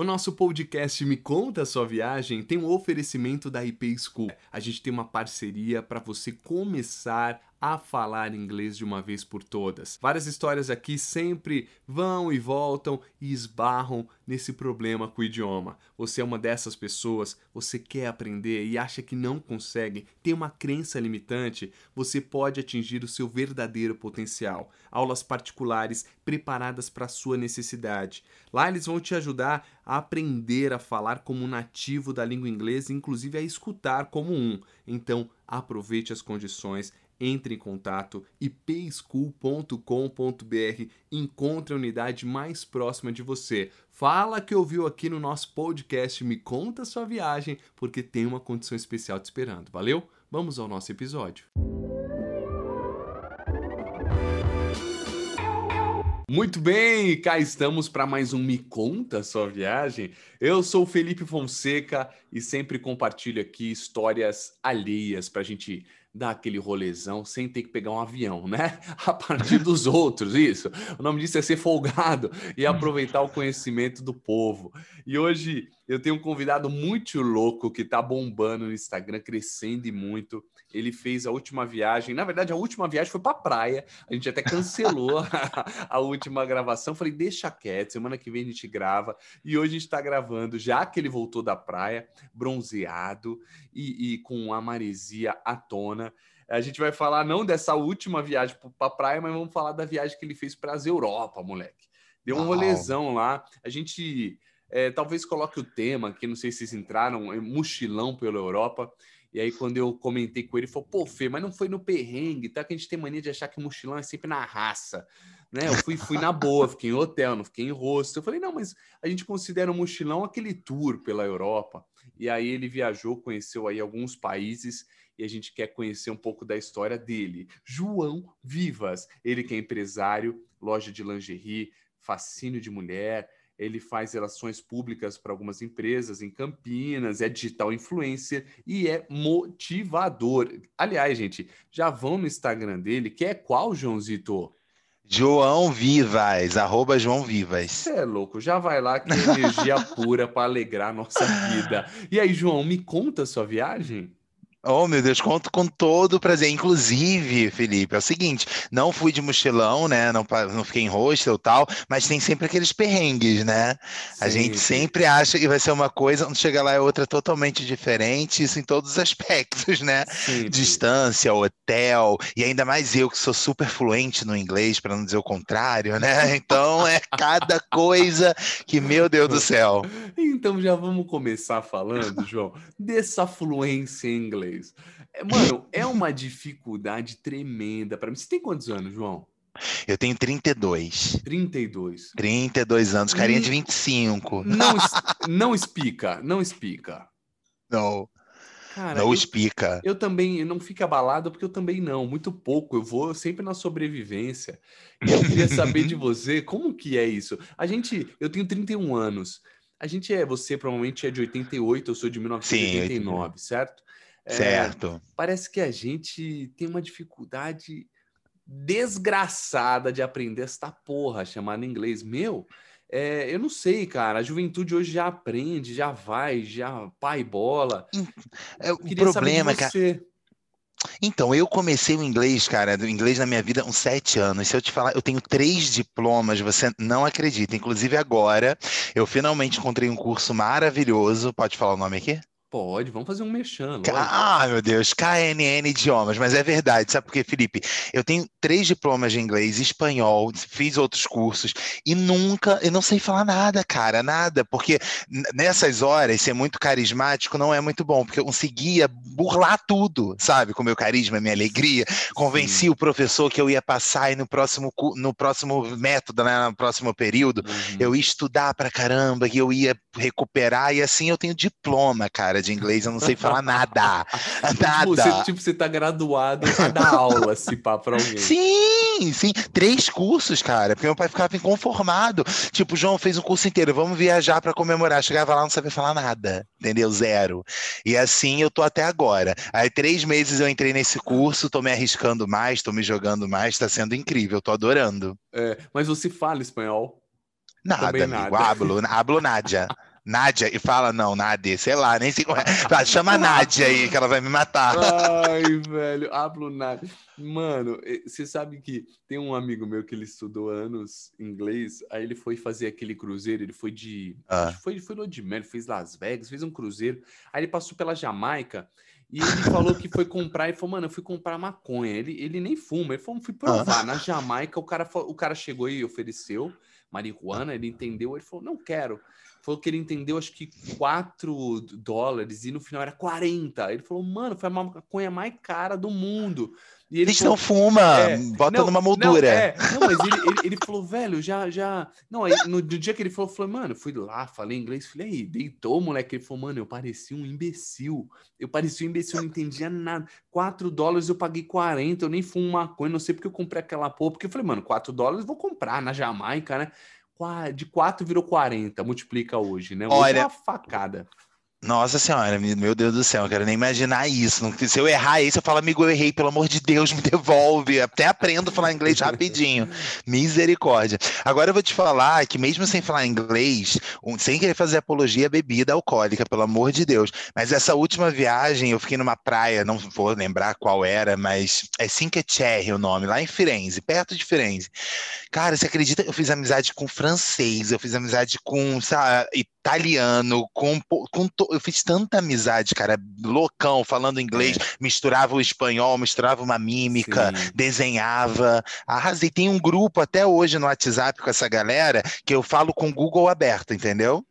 O nosso podcast Me Conta a Sua Viagem tem um oferecimento da IP School. A gente tem uma parceria para você começar a falar inglês de uma vez por todas. Várias histórias aqui sempre vão e voltam e esbarram nesse problema com o idioma. Você é uma dessas pessoas, você quer aprender e acha que não consegue, tem uma crença limitante, você pode atingir o seu verdadeiro potencial. Aulas particulares preparadas para sua necessidade. Lá eles vão te ajudar a aprender a falar como um nativo da língua inglesa, inclusive a escutar como um. Então, aproveite as condições entre em contato ipschool.com.br, encontre a unidade mais próxima de você. Fala que ouviu aqui no nosso podcast, me conta sua viagem, porque tem uma condição especial te esperando. Valeu? Vamos ao nosso episódio. Muito bem, cá estamos para mais um Me Conta Sua Viagem. Eu sou Felipe Fonseca e sempre compartilho aqui histórias alheias para a gente dar aquele rolezão sem ter que pegar um avião, né? A partir dos outros, isso. O nome disso é ser folgado e aproveitar o conhecimento do povo. E hoje eu tenho um convidado muito louco que tá bombando no Instagram, crescendo e muito. Ele fez a última viagem, na verdade a última viagem foi para praia. A gente até cancelou a, a, última gravação. Falei, deixa quieto, semana que vem a gente grava. E hoje a gente está gravando, já que ele voltou da praia, bronzeado e, e com a maresia à tona. A gente vai falar não dessa última viagem para a praia, mas vamos falar da viagem que ele fez para as Europa, moleque. Deu um Uau. rolezão lá. A gente é, talvez coloque o tema, que não sei se vocês entraram, é mochilão pela Europa. E aí, quando eu comentei com ele, ele falou: pô, Fê, mas não foi no perrengue, tá? Que a gente tem mania de achar que mochilão é sempre na raça. Né? Eu fui, fui na boa, fiquei em hotel, não fiquei em rosto. Eu falei: não, mas a gente considera o mochilão aquele tour pela Europa. E aí ele viajou, conheceu aí alguns países e a gente quer conhecer um pouco da história dele. João Vivas, ele que é empresário, loja de lingerie, fascínio de mulher, ele faz relações públicas para algumas empresas em Campinas, é digital influencer e é motivador. Aliás, gente, já vão no Instagram dele, que é qual, Joãozito? João Vivas, arroba João Vivas. Você é louco, já vai lá que é energia pura para alegrar a nossa vida. E aí, João, me conta a sua viagem? Oh, meu Deus, conto com todo o prazer. Inclusive, Felipe, é o seguinte: não fui de mochilão, né? Não, não fiquei em hostel e tal, mas tem sempre aqueles perrengues, né? Sim, a gente sempre acha que vai ser uma coisa, quando chega lá é outra totalmente diferente, isso em todos os aspectos, né? Sim, Distância, hotel, e ainda mais eu que sou super fluente no inglês, para não dizer o contrário, né? Então é cada coisa que, meu Deus do céu. Então já vamos começar falando, João, dessa fluência em inglês inglês. É, mano, é uma dificuldade tremenda para mim. Você tem quantos anos, João? Eu tenho 32. 32. 32 anos, carinha de 25. Não, não explica, não explica. Não. Cara, não explica. Eu também não fico abalado porque eu também não, muito pouco. Eu vou sempre na sobrevivência. E eu queria saber de você, como que é isso? A gente, eu tenho 31 anos. A gente é, você provavelmente é de 88, eu sou de 1989, Sim, certo? É, certo. Parece que a gente tem uma dificuldade desgraçada de aprender esta porra chamada inglês. Meu, é, eu não sei, cara. A juventude hoje já aprende, já vai, já pai bola. É, o problema, cara. Então, eu comecei o inglês, cara, do inglês na minha vida uns sete anos. Se eu te falar, eu tenho três diplomas, você não acredita. Inclusive agora, eu finalmente encontrei um curso maravilhoso. Pode falar o nome aqui? Pode, vamos fazer um mexano. Ah, meu Deus, KNN idiomas, mas é verdade, sabe por quê, Felipe? Eu tenho três diplomas de inglês, espanhol, fiz outros cursos e nunca, eu não sei falar nada, cara, nada, porque nessas horas ser muito carismático não é muito bom, porque eu conseguia burlar tudo, sabe, com meu carisma, minha alegria, convenci Sim. o professor que eu ia passar e no próximo, no próximo método, né, no próximo período, uhum. eu ia estudar pra caramba, que eu ia recuperar e assim eu tenho diploma, cara de inglês, eu não sei falar nada. Tipo, nada. Tipo, você, tipo, você tá graduado a dar aula, se pá, pra alguém. Sim, sim. Três cursos, cara, porque meu pai ficava inconformado. Tipo, João fez um curso inteiro, vamos viajar para comemorar. Chegava lá, não sabia falar nada, entendeu? Zero. E assim eu tô até agora. Aí, três meses eu entrei nesse curso, tô me arriscando mais, tô me jogando mais, tá sendo incrível, tô adorando. É, mas você fala espanhol? Nada, Também amigo. Nada. Hablo, hablo nada. Nádia, e fala, não, Nádia, sei lá, nem sei como é. Fala, Chama a Nádia aí, que ela vai me matar. Ai, velho, hablo nada. Mano, você sabe que tem um amigo meu que ele estudou anos inglês, aí ele foi fazer aquele cruzeiro, ele foi de. Ah. Foi, foi no de Mel, fez Las Vegas, fez um cruzeiro. Aí ele passou pela Jamaica e ele falou que foi comprar e falou, mano, eu fui comprar maconha. Ele, ele nem fuma, ele falou, fui provar. Na Jamaica, o cara, o cara chegou e ofereceu marihuana, ele entendeu, ele falou, não quero. Falou que ele entendeu, acho que 4 dólares e no final era 40. Ele falou, mano, foi a maconha mais cara do mundo. E A ele gente falou, não fuma, é, bota não, numa Não, moldura. é, não, mas ele, ele, ele falou, velho, já, já. Não, aí no, dia que ele falou, eu falei, mano, eu fui lá, falei inglês, falei, aí, deitou, moleque. Ele falou, mano, eu parecia um imbecil. Eu parecia um imbecil, não entendia nada. 4 dólares eu paguei 40, eu nem fumo maconha, não sei porque eu comprei aquela porra. Porque eu falei, mano, 4 dólares eu vou comprar na Jamaica, né? De 4 virou 40, multiplica hoje, né? Hoje Olha, é uma facada. Nossa senhora, me- meu Deus do céu, eu quero nem imaginar isso. Se eu errar isso, eu falo, amigo, eu errei, pelo amor de Deus, me devolve. Até aprendo a falar inglês rapidinho. Misericórdia. Agora eu vou te falar que, mesmo sem falar inglês, sem querer fazer apologia à bebida alcoólica, pelo amor de Deus, mas essa última viagem eu fiquei numa praia, não vou lembrar qual era, mas é Cinque Terre o nome, lá em Firenze, perto de Firenze. Cara, você acredita? Eu fiz amizade com francês, eu fiz amizade com sabe, italiano, com, com to- eu fiz tanta amizade, cara, loucão, falando inglês, misturava o espanhol, misturava uma mímica, Sim. desenhava, arrasei. Tem um grupo até hoje no WhatsApp com essa galera que eu falo com o Google aberto, entendeu?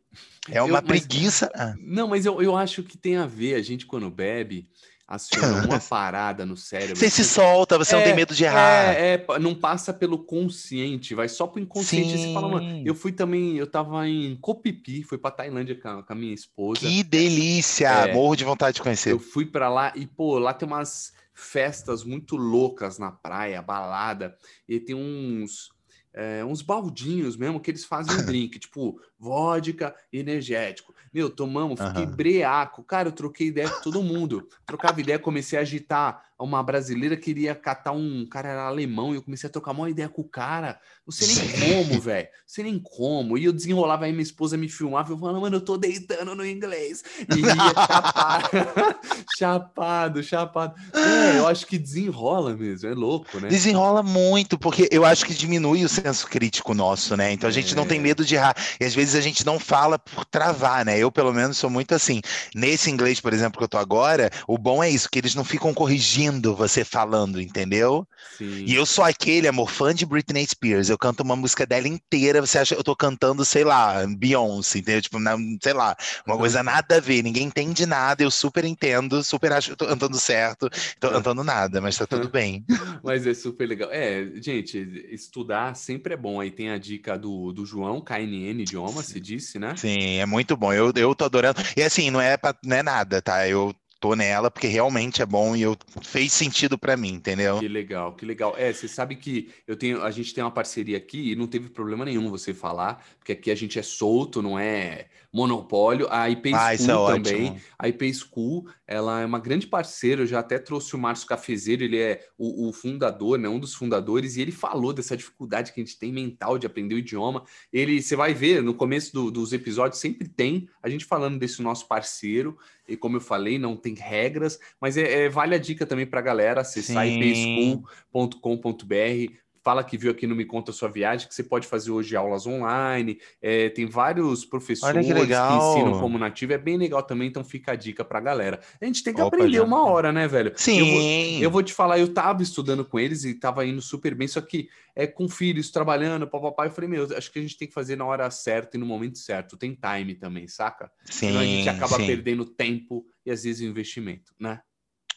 É uma Eu- mas- preguiça. Ah, Não, mas eu, eu acho que tem a ver, a gente quando bebe, aciona uma parada no cérebro. Você se solta, você não tem medo de errar. É, é, não passa pelo consciente, vai só pro inconsciente. e Você fala, mano, Sim. eu fui também, eu tava em Copipi, fui pra Tailândia com a, com a minha esposa. Que delícia! É. Morro de vontade de conhecer. Eu fui pra lá e, pô, lá tem umas festas muito loucas na praia, balada, e tem uns. é, uns baldinhos mesmo que eles fazem um drink, tipo vodka energético. Meu, tomamos, fiquei Aham. breaco. Cara, eu troquei ideia com todo mundo. Trocava ideia, comecei a agitar. Uma brasileira queria catar um cara era alemão e eu comecei a trocar uma ideia com o cara. Não sei nem Sim. como, velho. Não sei nem como. E eu desenrolava aí, minha esposa me filmava. Eu falava, mano, eu tô deitando no inglês. E ia chapado, chapado, chapado. É, eu acho que desenrola mesmo. É louco, né? Desenrola muito, porque eu acho que diminui o senso crítico nosso, né? Então a gente não tem É. medo de errar. E às vezes a gente não fala por travar, né? Eu, pelo menos, sou muito assim. Nesse inglês, por exemplo, que eu tô agora, o bom é isso, que eles não ficam corrigindo você falando, entendeu? Sim. E eu sou aquele, amor, fã de Britney Spears. Eu canto uma música dela inteira, você acha que eu tô cantando, sei lá, Beyoncé, entendeu? Tipo, na- sei lá, uma coisa nada a ver, ninguém entende nada, eu super entendo, super acho que eu tô cantando certo, tô cantando nada, mas tá tudo bem. Mas é super legal. É, gente, estudar sempre é bom. Aí tem a dica do, do João, KNN Idioma, você disse, né? Sim, é muito bom. Eu, eu tô adorando. E assim, não é, pra, não é nada, tá? Eu tô nela porque realmente é bom e eu, fez sentido pra mim, entendeu? Que legal, que legal. É, você sabe que eu tenho, a gente tem uma parceria aqui e não teve problema nenhum você falar, porque aqui a gente é solto, não é monopólio. A IP Ah, é School também. ótimo. A IP School, ela é uma grande parceira. Eu já até trouxe o Márcio Cafezeiro, ele é o, o fundador, né? Um dos fundadores, e ele falou dessa dificuldade que a gente tem mental de aprender o idioma. Ele, você vai ver no começo do- dos episódios, sempre tem a gente falando desse nosso parceiro. E como eu falei, não tem regras, mas é, é- vale a dica também para a galera acessar ipschool.com.br. Fala que viu aqui no Me Conta Sua Viagem, que você pode fazer hoje aulas online. é, tem vários professores que, legal. ensinam como nativo. É bem legal também, então fica a dica pra galera. A gente tem que Opa, aprender já. uma hora, né, velho? Eu vou, Sim. eu vou te falar, eu tava estudando com eles e tava indo super bem, só que é com filhos, trabalhando, papapá. Eu falei, meu, acho que a gente tem que fazer na hora certa e no momento certo. Tem time também, saca? Senão a gente Sim, acaba sim. perdendo tempo e às vezes o investimento, né?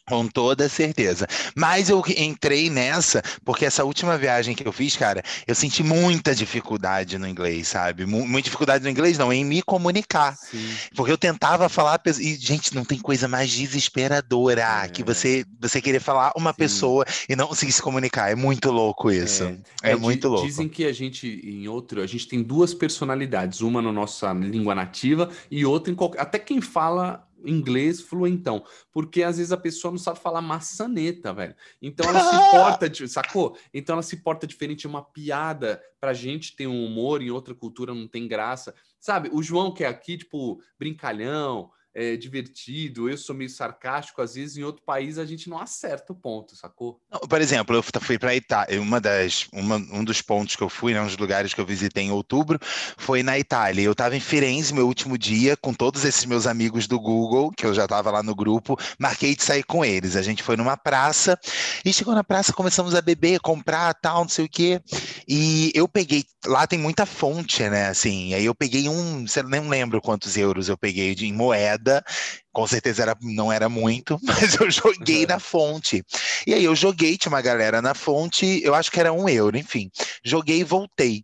Com toda certeza. Mas eu entrei nessa porque essa última viagem que eu fiz, cara, eu senti muita dificuldade no inglês, sabe? Mu- Muita dificuldade no inglês, não, em me comunicar. Sim. Porque eu tentava falar, e, gente, não tem coisa mais desesperadora que É. você, você querer falar uma Sim. pessoa e não conseguir se comunicar. É muito louco isso. É, di- muito louco. Dizem que a gente, em outro, a gente tem duas personalidades, uma na nossa língua nativa e outra em qualquer. Até quem fala inglês fluentão, porque às vezes a pessoa não sabe falar maçaneta, velho. Então ela se porta, sacou? Então ela se porta diferente, uma piada pra gente tem um humor, em outra cultura não tem graça. Sabe? O João que é aqui, tipo, brincalhão, é, divertido, eu sou meio sarcástico, às vezes em outro país a gente não acerta o ponto, sacou? Por exemplo, eu fui para Itália, uma das, uma, um dos pontos que eu fui, né, um dos lugares que eu visitei em outubro, foi na Itália. Eu estava em Firenze, meu último dia, com todos esses meus amigos do Google, que eu já estava lá no grupo, marquei de sair com eles. A gente foi numa praça, e chegou na praça, começamos a beber, comprar, tal, não sei o quê, e eu peguei, lá tem muita fonte, né, assim, aí eu peguei um, nem lembro quantos euros eu peguei de, em moeda, moeda, com certeza era, não era muito, mas eu joguei na fonte. E aí eu joguei, tinha uma galera na fonte, eu acho que era um euro, enfim. Joguei e voltei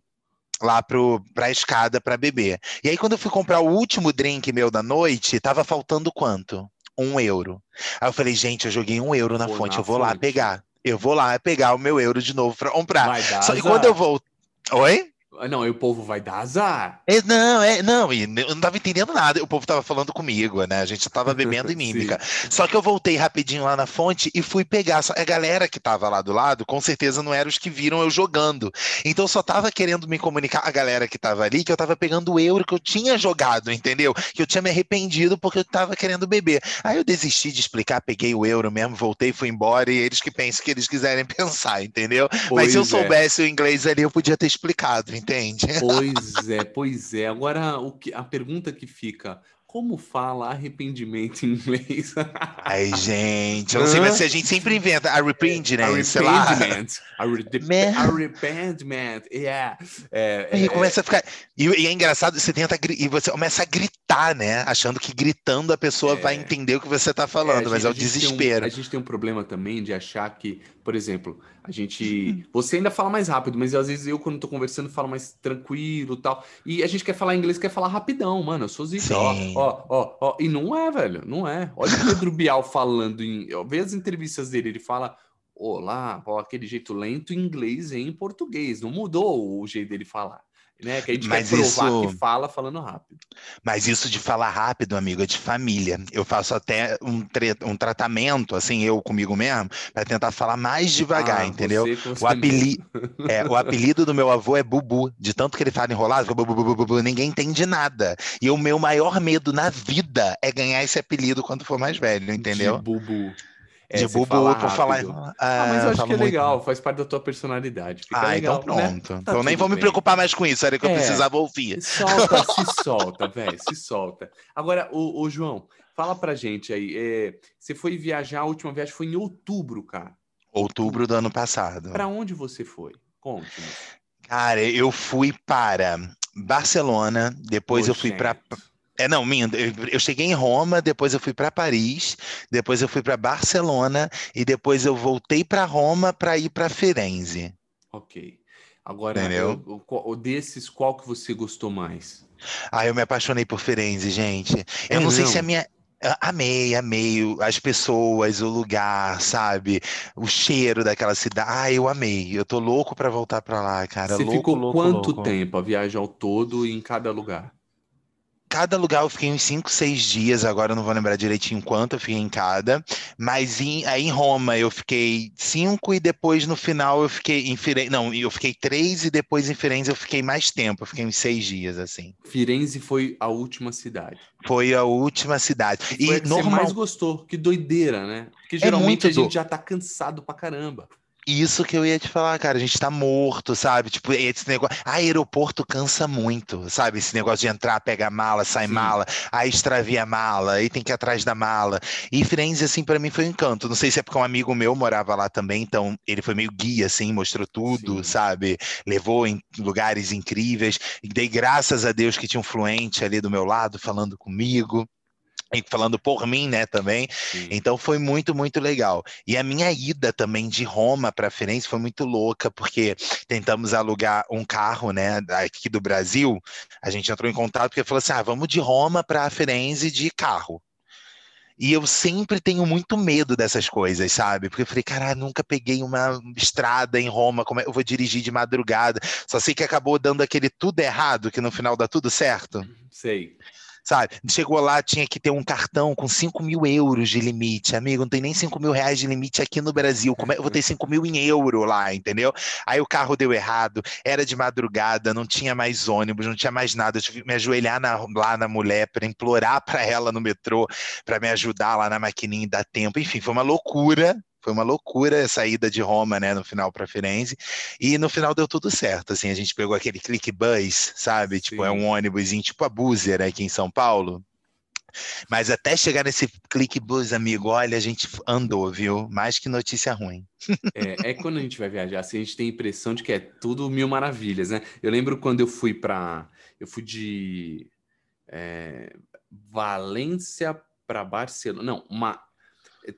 lá para a escada para beber. E aí, quando eu fui comprar o último drink meu da noite, tava faltando quanto? Um euro. Aí eu falei, gente, eu joguei um euro na Pô, fonte, na eu vou fonte. lá pegar. Eu vou lá pegar o meu euro de novo para comprar. Só que quando eu voltei. Oi? Ah, não, e o povo vai dar azar. É, não, é, não, e eu não tava entendendo nada. O povo tava falando comigo, né? A gente tava bebendo em mímica. Só que eu voltei rapidinho lá na fonte e fui pegar. A galera que tava lá do lado, com certeza não eram os que viram eu jogando. Então eu só tava querendo me comunicar a galera que tava ali que eu tava pegando o euro que eu tinha jogado, entendeu? Que eu tinha me arrependido porque eu tava querendo beber. Aí eu desisti de explicar, peguei o euro mesmo, voltei, fui embora e eles que pensam que eles quiserem pensar, entendeu? Pois Mas se eu é. soubesse o inglês ali, eu podia ter explicado, entende? Pois é, pois é. Agora, o que, a pergunta que fica: como fala arrependimento em inglês? Ai, gente, eu não sei, mas a gente sempre inventa arrependiment, né? Arrependiment. Arrependiment, yeah. É, é, e começa a ficar. E, e, é engraçado, você tenta e você começa a gritar, né? Achando que gritando a pessoa é, vai entender o que você está falando, é, mas gente, é o desespero. Um, a gente tem um problema também de achar que, por exemplo, a gente. Você ainda fala mais rápido, mas às vezes eu, quando tô conversando, falo mais tranquilo tal. E a gente quer falar inglês, quer falar rapidão, mano. Eu sou zica, ó, ó, ó, ó. E não é, velho, não é. Olha o Pedro Bial falando em. Vê as entrevistas dele, ele fala. Olá, ó, aquele jeito lento em inglês e em português. Não mudou o jeito dele falar né? Que a gente Mas quer provar isso... que fala falando rápido. Mas isso de falar rápido, amigo, é de família. Eu faço até um, um tratamento, assim, eu comigo mesmo, para tentar falar mais devagar, ah, entendeu? o, apeli... é, o apelido do meu avô é Bubu, de tanto que ele fala enrolado, bu, bu, bu, ninguém entende nada. E o meu maior medo na vida é ganhar esse apelido quando for mais velho, entendeu? De Bubu. É, de bubu por falar. Ah, mas eu acho que é legal, muito... faz parte da tua personalidade. Fica ah, legal, então pronto. Né? então nem vou bem. me preocupar mais com isso, era que é, eu precisava ouvir. Solta, se solta, velho, se solta. Agora, o, o, João, fala pra gente aí. É, você foi viajar, a última viagem foi em outubro, cara. Outubro do ano passado. Para onde você foi? Conte. Cara, eu fui para Barcelona, depois eu fui para é, não, minha, eu cheguei em Roma, depois eu fui para Paris, depois eu fui para Barcelona e depois eu voltei para Roma para ir para Firenze. Ok. Agora, eu, eu, desses, qual que você gostou mais? Ah, eu me apaixonei por Firenze, gente. Eu é, não, não sei se a minha. Amei, amei as pessoas, o lugar, sabe? O cheiro daquela cidade. Ah, eu amei. Eu tô louco para voltar para lá, cara. Você louco, ficou louco, quanto louco. tempo a viagem ao todo em cada lugar? Cada lugar eu fiquei uns 5, 6 dias, agora eu não vou lembrar direitinho quanto eu fiquei em cada, mas em, aí em Roma eu fiquei 5 e depois no final eu fiquei em Firenze, não, eu fiquei 3 e depois em Firenze eu fiquei mais tempo, eu fiquei uns 6 dias, assim. Firenze foi a última cidade. Foi a última cidade. E, foi que normal... você mais gostou, que doideira, né? Porque é geralmente é a gente do... já tá cansado pra caramba. Isso que eu ia te falar, cara. A gente tá morto, sabe? Tipo, esse negócio. Ah, aeroporto cansa muito, sabe? Esse negócio de entrar, pegar mala, sai Sim. mala, aí extravia a mala, aí tem que ir atrás da mala. E Firenze, assim, para mim foi um encanto. Não sei se é porque um amigo meu morava lá também, então ele foi meio guia, assim, mostrou tudo, Sim. sabe? Levou em lugares incríveis. E dei graças a Deus que tinha um fluente ali do meu lado falando comigo e falando por mim, né, também. Sim. Então foi muito, muito legal. E a minha ida também de Roma para Firenze foi muito louca, porque tentamos alugar um carro, né, aqui do Brasil. A gente entrou em contato porque falou assim: "Ah, vamos de Roma para Firenze de carro". E eu sempre tenho muito medo dessas coisas, sabe? Porque eu falei, cara, nunca peguei uma estrada em Roma, como é, eu vou dirigir de madrugada? Só sei que acabou dando aquele tudo errado, que no final dá tudo certo. Sei. Sabe? Chegou lá, tinha que ter um cartão com 5 mil euros de limite. Amigo, não tem nem 5 mil reais de limite aqui no Brasil. Como é eu vou ter 5 mil em euro lá, entendeu? Aí o carro deu errado, era de madrugada, não tinha mais ônibus, não tinha mais nada. Eu tive que me ajoelhar na, lá na mulher para implorar para ela no metrô, para me ajudar lá na maquininha e dar tempo. Enfim, foi uma loucura, foi uma loucura essa ida de Roma, né, no final para Firenze. E no final deu tudo certo, assim, a gente pegou aquele click bus, sabe? Sim. Tipo, é um ônibus tipo a Buzer aqui em São Paulo. Mas até chegar nesse click bus, amigo, olha, a gente andou, viu? Mais que notícia ruim. É, é, quando a gente vai viajar, assim, a gente tem a impressão de que é tudo mil maravilhas, né? Eu lembro quando eu fui para, eu fui de é, Valência para Barcelona, não, uma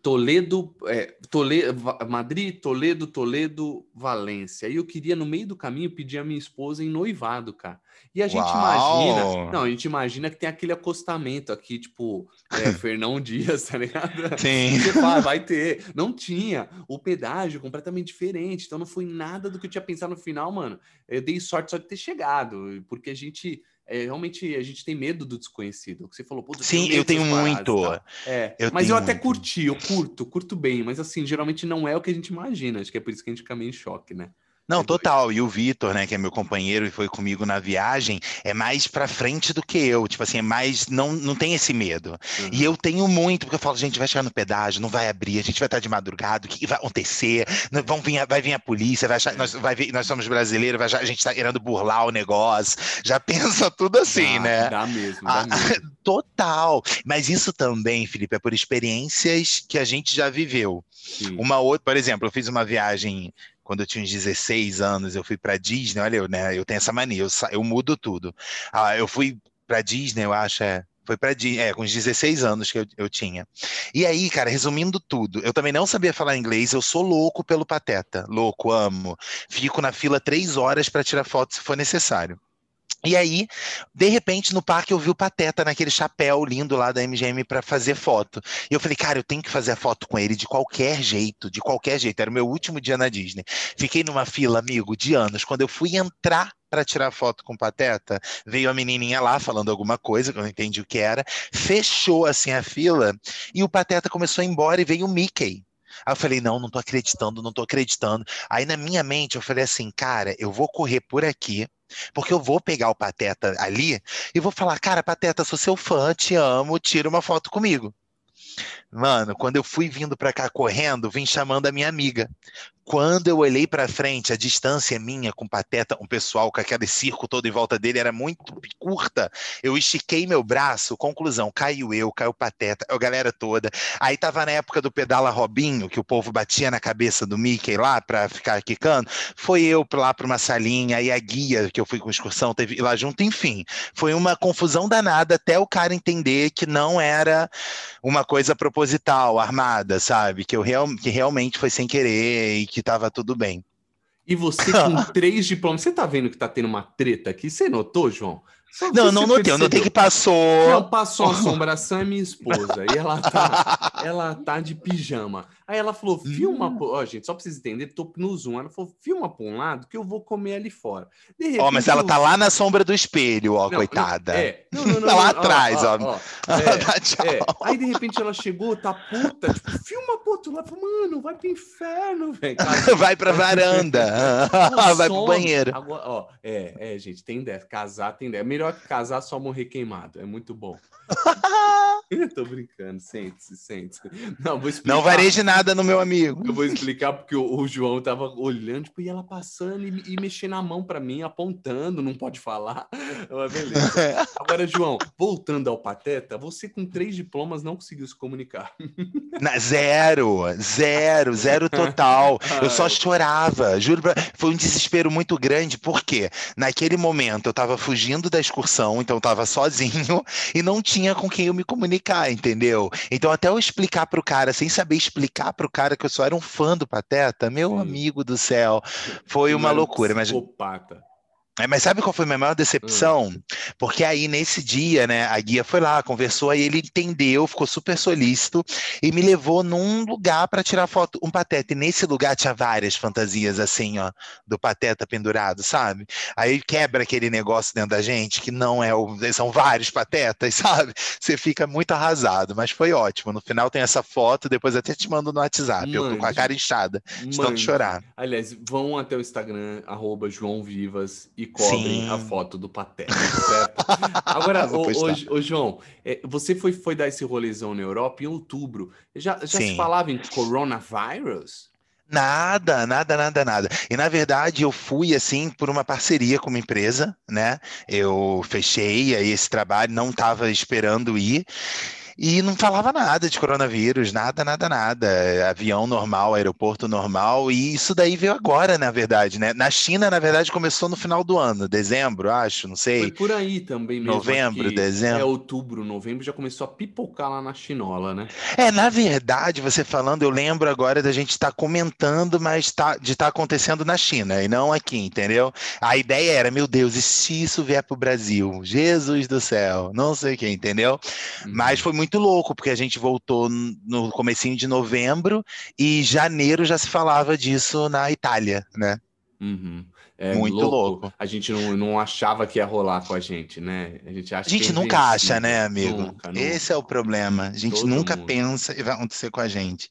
Toledo, é, Toledo, Madrid, Toledo, Toledo, Valência. E eu queria, no meio do caminho, pedir a minha esposa em noivado, cara. E a gente Uau! imagina. Não, a gente imagina que tem aquele acostamento aqui, tipo, é, Fernão Dias, tá ligado? Sim. Você fala, vai ter. Não tinha. O pedágio completamente diferente. Então não foi nada do que eu tinha pensado no final, mano. Eu dei sorte só de ter chegado, porque a gente é, realmente a gente tem medo do desconhecido. Você falou, pô, Sim, eu tenho muito. É, eu mas eu até muito. curti, eu curto, curto bem, mas assim, geralmente não é o que a gente imagina. Acho que é por isso que a gente fica meio em choque, né? Não, total. E o Vitor, né, que é meu companheiro e foi comigo na viagem, é mais pra frente do que eu. Tipo assim, é mais. Não, não tem esse medo. Uhum. E eu tenho muito, porque eu falo, gente, vai chegar no pedágio, não vai abrir, a gente vai estar de madrugada, o que vai acontecer? Vão vir, vai vir a polícia, vai achar, nós, vai vir, nós somos brasileiros, vai achar, a gente está querendo burlar o negócio. Já pensa tudo assim, dá, né? Dá mesmo, dá ah, mesmo. Total. Mas isso também, Felipe, é por experiências que a gente já viveu. Sim. Uma outra, por exemplo, eu fiz uma viagem quando eu tinha uns 16 anos, eu fui para Disney, olha eu, né? Eu tenho essa mania, eu, eu mudo tudo. Ah, eu fui para Disney, eu acho, é, foi para é, com uns 16 anos que eu, eu tinha. E aí, cara, resumindo tudo, eu também não sabia falar inglês, eu sou louco pelo Pateta, louco, amo. Fico na fila três horas para tirar foto se for necessário. E aí, de repente, no parque eu vi o Pateta naquele chapéu lindo lá da MGM para fazer foto. E eu falei, cara, eu tenho que fazer a foto com ele de qualquer jeito, de qualquer jeito. Era o meu último dia na Disney. Fiquei numa fila, amigo, de anos. Quando eu fui entrar para tirar foto com o Pateta, veio a menininha lá falando alguma coisa que eu não entendi o que era, fechou assim a fila e o Pateta começou a ir embora e veio o Mickey. Aí eu falei, não, não tô acreditando, não tô acreditando. Aí na minha mente eu falei assim, cara, eu vou correr por aqui, porque eu vou pegar o Pateta ali e vou falar, cara, Pateta, sou seu fã, te amo, tira uma foto comigo. Mano, quando eu fui vindo para cá correndo, vim chamando a minha amiga. Quando eu olhei para frente, a distância minha com o Pateta, um pessoal com aquele circo todo em volta dele era muito curta. Eu estiquei meu braço, conclusão, caiu eu, caiu o Pateta, a galera toda. Aí tava na época do pedala Robinho, que o povo batia na cabeça do Mickey lá para ficar quicando. Foi eu lá para uma salinha, aí a guia que eu fui com excursão teve lá junto, enfim. Foi uma confusão danada até o cara entender que não era uma coisa proposital, armada, sabe? Que eu real, que realmente foi sem querer que tava tudo bem. E você com três diplomas, você tá vendo que tá tendo uma treta aqui? Você notou, João? Só não, não notei, eu notei que passou. Não, passou a assombração é minha esposa. e ela tá, ela tá de pijama. Aí ela falou: filma, hum. ó, gente, só pra vocês entenderem, tô no zoom. Ela falou: filma pra um lado que eu vou comer ali fora. Repente, ó, mas ela eu... tá lá na sombra do espelho, ó, não, coitada. É, não, não, não, tá lá atrás, ó. ó, ó. É, tchau. É. Aí de repente ela chegou, tá puta, tipo, filma pro outro lado. Mano, vai pro inferno, velho. vai pra varanda. vai pro banheiro. Agora, ó, é, é, gente, tem ideia. Casar tem ideia. Melhor que casar só morrer queimado. É muito bom. Tô brincando, sente-se, sente-se. Não, vou explicar. Não vareje nada no meu amigo. Eu vou explicar porque o, o João tava olhando, tipo, e ela passando e, e mexendo a mão para mim, apontando, não pode falar. Mas beleza. Agora, João, voltando ao Pateta, você com três diplomas não conseguiu se comunicar. Na, zero, zero, zero total. Eu só chorava, juro. Pra... Foi um desespero muito grande, porque naquele momento eu tava fugindo da excursão, então eu tava sozinho e não tinha com quem eu me comunicar, entendeu? Então, até eu explicar para o cara, sem saber explicar para o cara que eu só era um fã do Pateta, meu Sim. amigo do céu, foi uma loucura. Mas... É, mas sabe qual foi a minha maior decepção? Hum. Porque aí, nesse dia, né, a guia foi lá, conversou, aí ele entendeu, ficou super solícito e me levou num lugar para tirar foto, um pateta. E nesse lugar tinha várias fantasias, assim, ó, do pateta pendurado, sabe? Aí quebra aquele negócio dentro da gente que não é o. São vários patetas, sabe? Você fica muito arrasado, mas foi ótimo. No final tem essa foto, depois até te mando no WhatsApp. Mande. Eu tô com a cara inchada, de tanto chorar. Aliás, vão até o Instagram, arroba João Vivas e cobrem Sim. a foto do Pateta, certo? Agora, ô, ô, ô, João, é, você foi, foi dar esse rolezão na Europa em outubro. Já, já se falava em coronavírus? Nada, nada, nada, nada. E na verdade eu fui assim por uma parceria com uma empresa, né? Eu fechei aí esse trabalho, não estava esperando ir e não falava nada de coronavírus, nada, nada, nada. Avião normal, aeroporto normal, e isso daí veio agora, na verdade, né? Na China, na verdade, começou no final do ano, dezembro, acho, não sei. Foi por aí também mesmo. Novembro, dezembro. É outubro, novembro, já começou a pipocar lá na Chinola, né? É, na verdade, você falando, eu lembro agora da gente estar tá comentando, mas tá, de estar tá acontecendo na China e não aqui, entendeu? A ideia era, meu Deus, e se isso vier para o Brasil? Jesus do céu, não sei quem, entendeu? Uhum. Mas foi muito muito louco, porque a gente voltou no comecinho de novembro e janeiro já se falava disso na Itália, né? Uhum. É muito louco. louco. A gente não, não achava que ia rolar com a gente, né? A gente, acha a gente nunca acha, né, amigo? Nunca, nunca. Esse é o problema. A gente Todo nunca mundo. pensa e vai acontecer com a gente.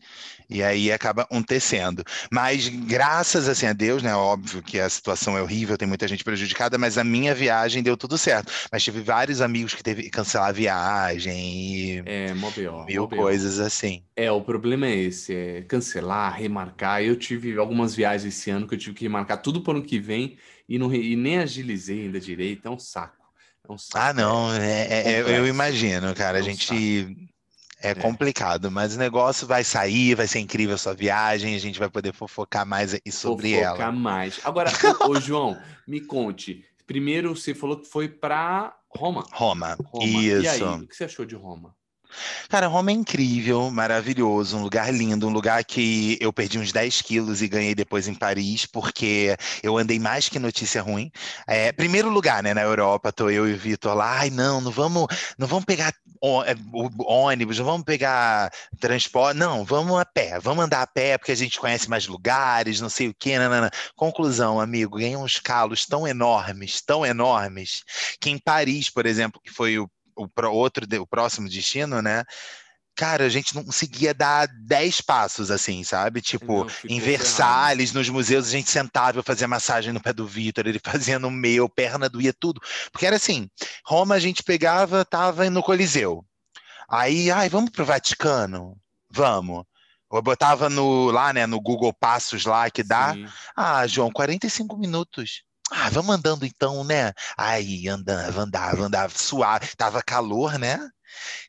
E aí acaba acontecendo. Mas graças assim, a Deus, né? Óbvio que a situação é horrível, tem muita gente prejudicada, mas a minha viagem deu tudo certo. Mas tive vários amigos que teve que cancelar a viagem e é, mó B.O., mil coisas assim. É, o problema é esse, é cancelar, remarcar. Eu tive algumas viagens esse ano que eu tive que remarcar tudo para o ano que vem e, não, e nem agilizei ainda direito, é um saco. É um saco. Ah, não, é, é, é eu imagino, cara. a é gente é, é complicado, mas o negócio vai sair, vai ser incrível a sua viagem, a gente vai poder fofocar mais sobre fofocar ela. Fofocar mais. Agora, ô, João, me conte. Primeiro, você falou que foi para Roma. Roma. Roma. Isso. E aí, o que você achou de Roma? Cara, Roma é incrível, maravilhoso, um lugar lindo, um lugar que eu perdi uns 10 quilos e ganhei depois em Paris, porque eu andei mais que notícia ruim. É, primeiro lugar, né, na Europa, tô eu e o Vitor lá, ai não, não vamos, não vamos pegar é, ônibus, não vamos pegar transporte, não, vamos a pé, vamos andar a pé porque a gente conhece mais lugares, não sei o que, nanana. Conclusão, amigo, ganhei uns calos tão enormes, tão enormes, que em Paris, por exemplo, que foi o o outro, o próximo destino, né? Cara, a gente não conseguia dar dez passos assim, sabe? Tipo, não, em Versalhes, nos museus, a gente sentava, eu fazia massagem no pé do Vitor, ele fazia no meu, perna doía tudo. Porque era assim, Roma a gente pegava, tava no Coliseu. Aí, ai, vamos pro Vaticano? Vamos. Eu botava no, lá, né, no Google Passos lá que dá. Sim. Ah, João, 45 minutos. Ah, vamos andando então, né? Aí andava, andava, andava, suave. Tava calor, né?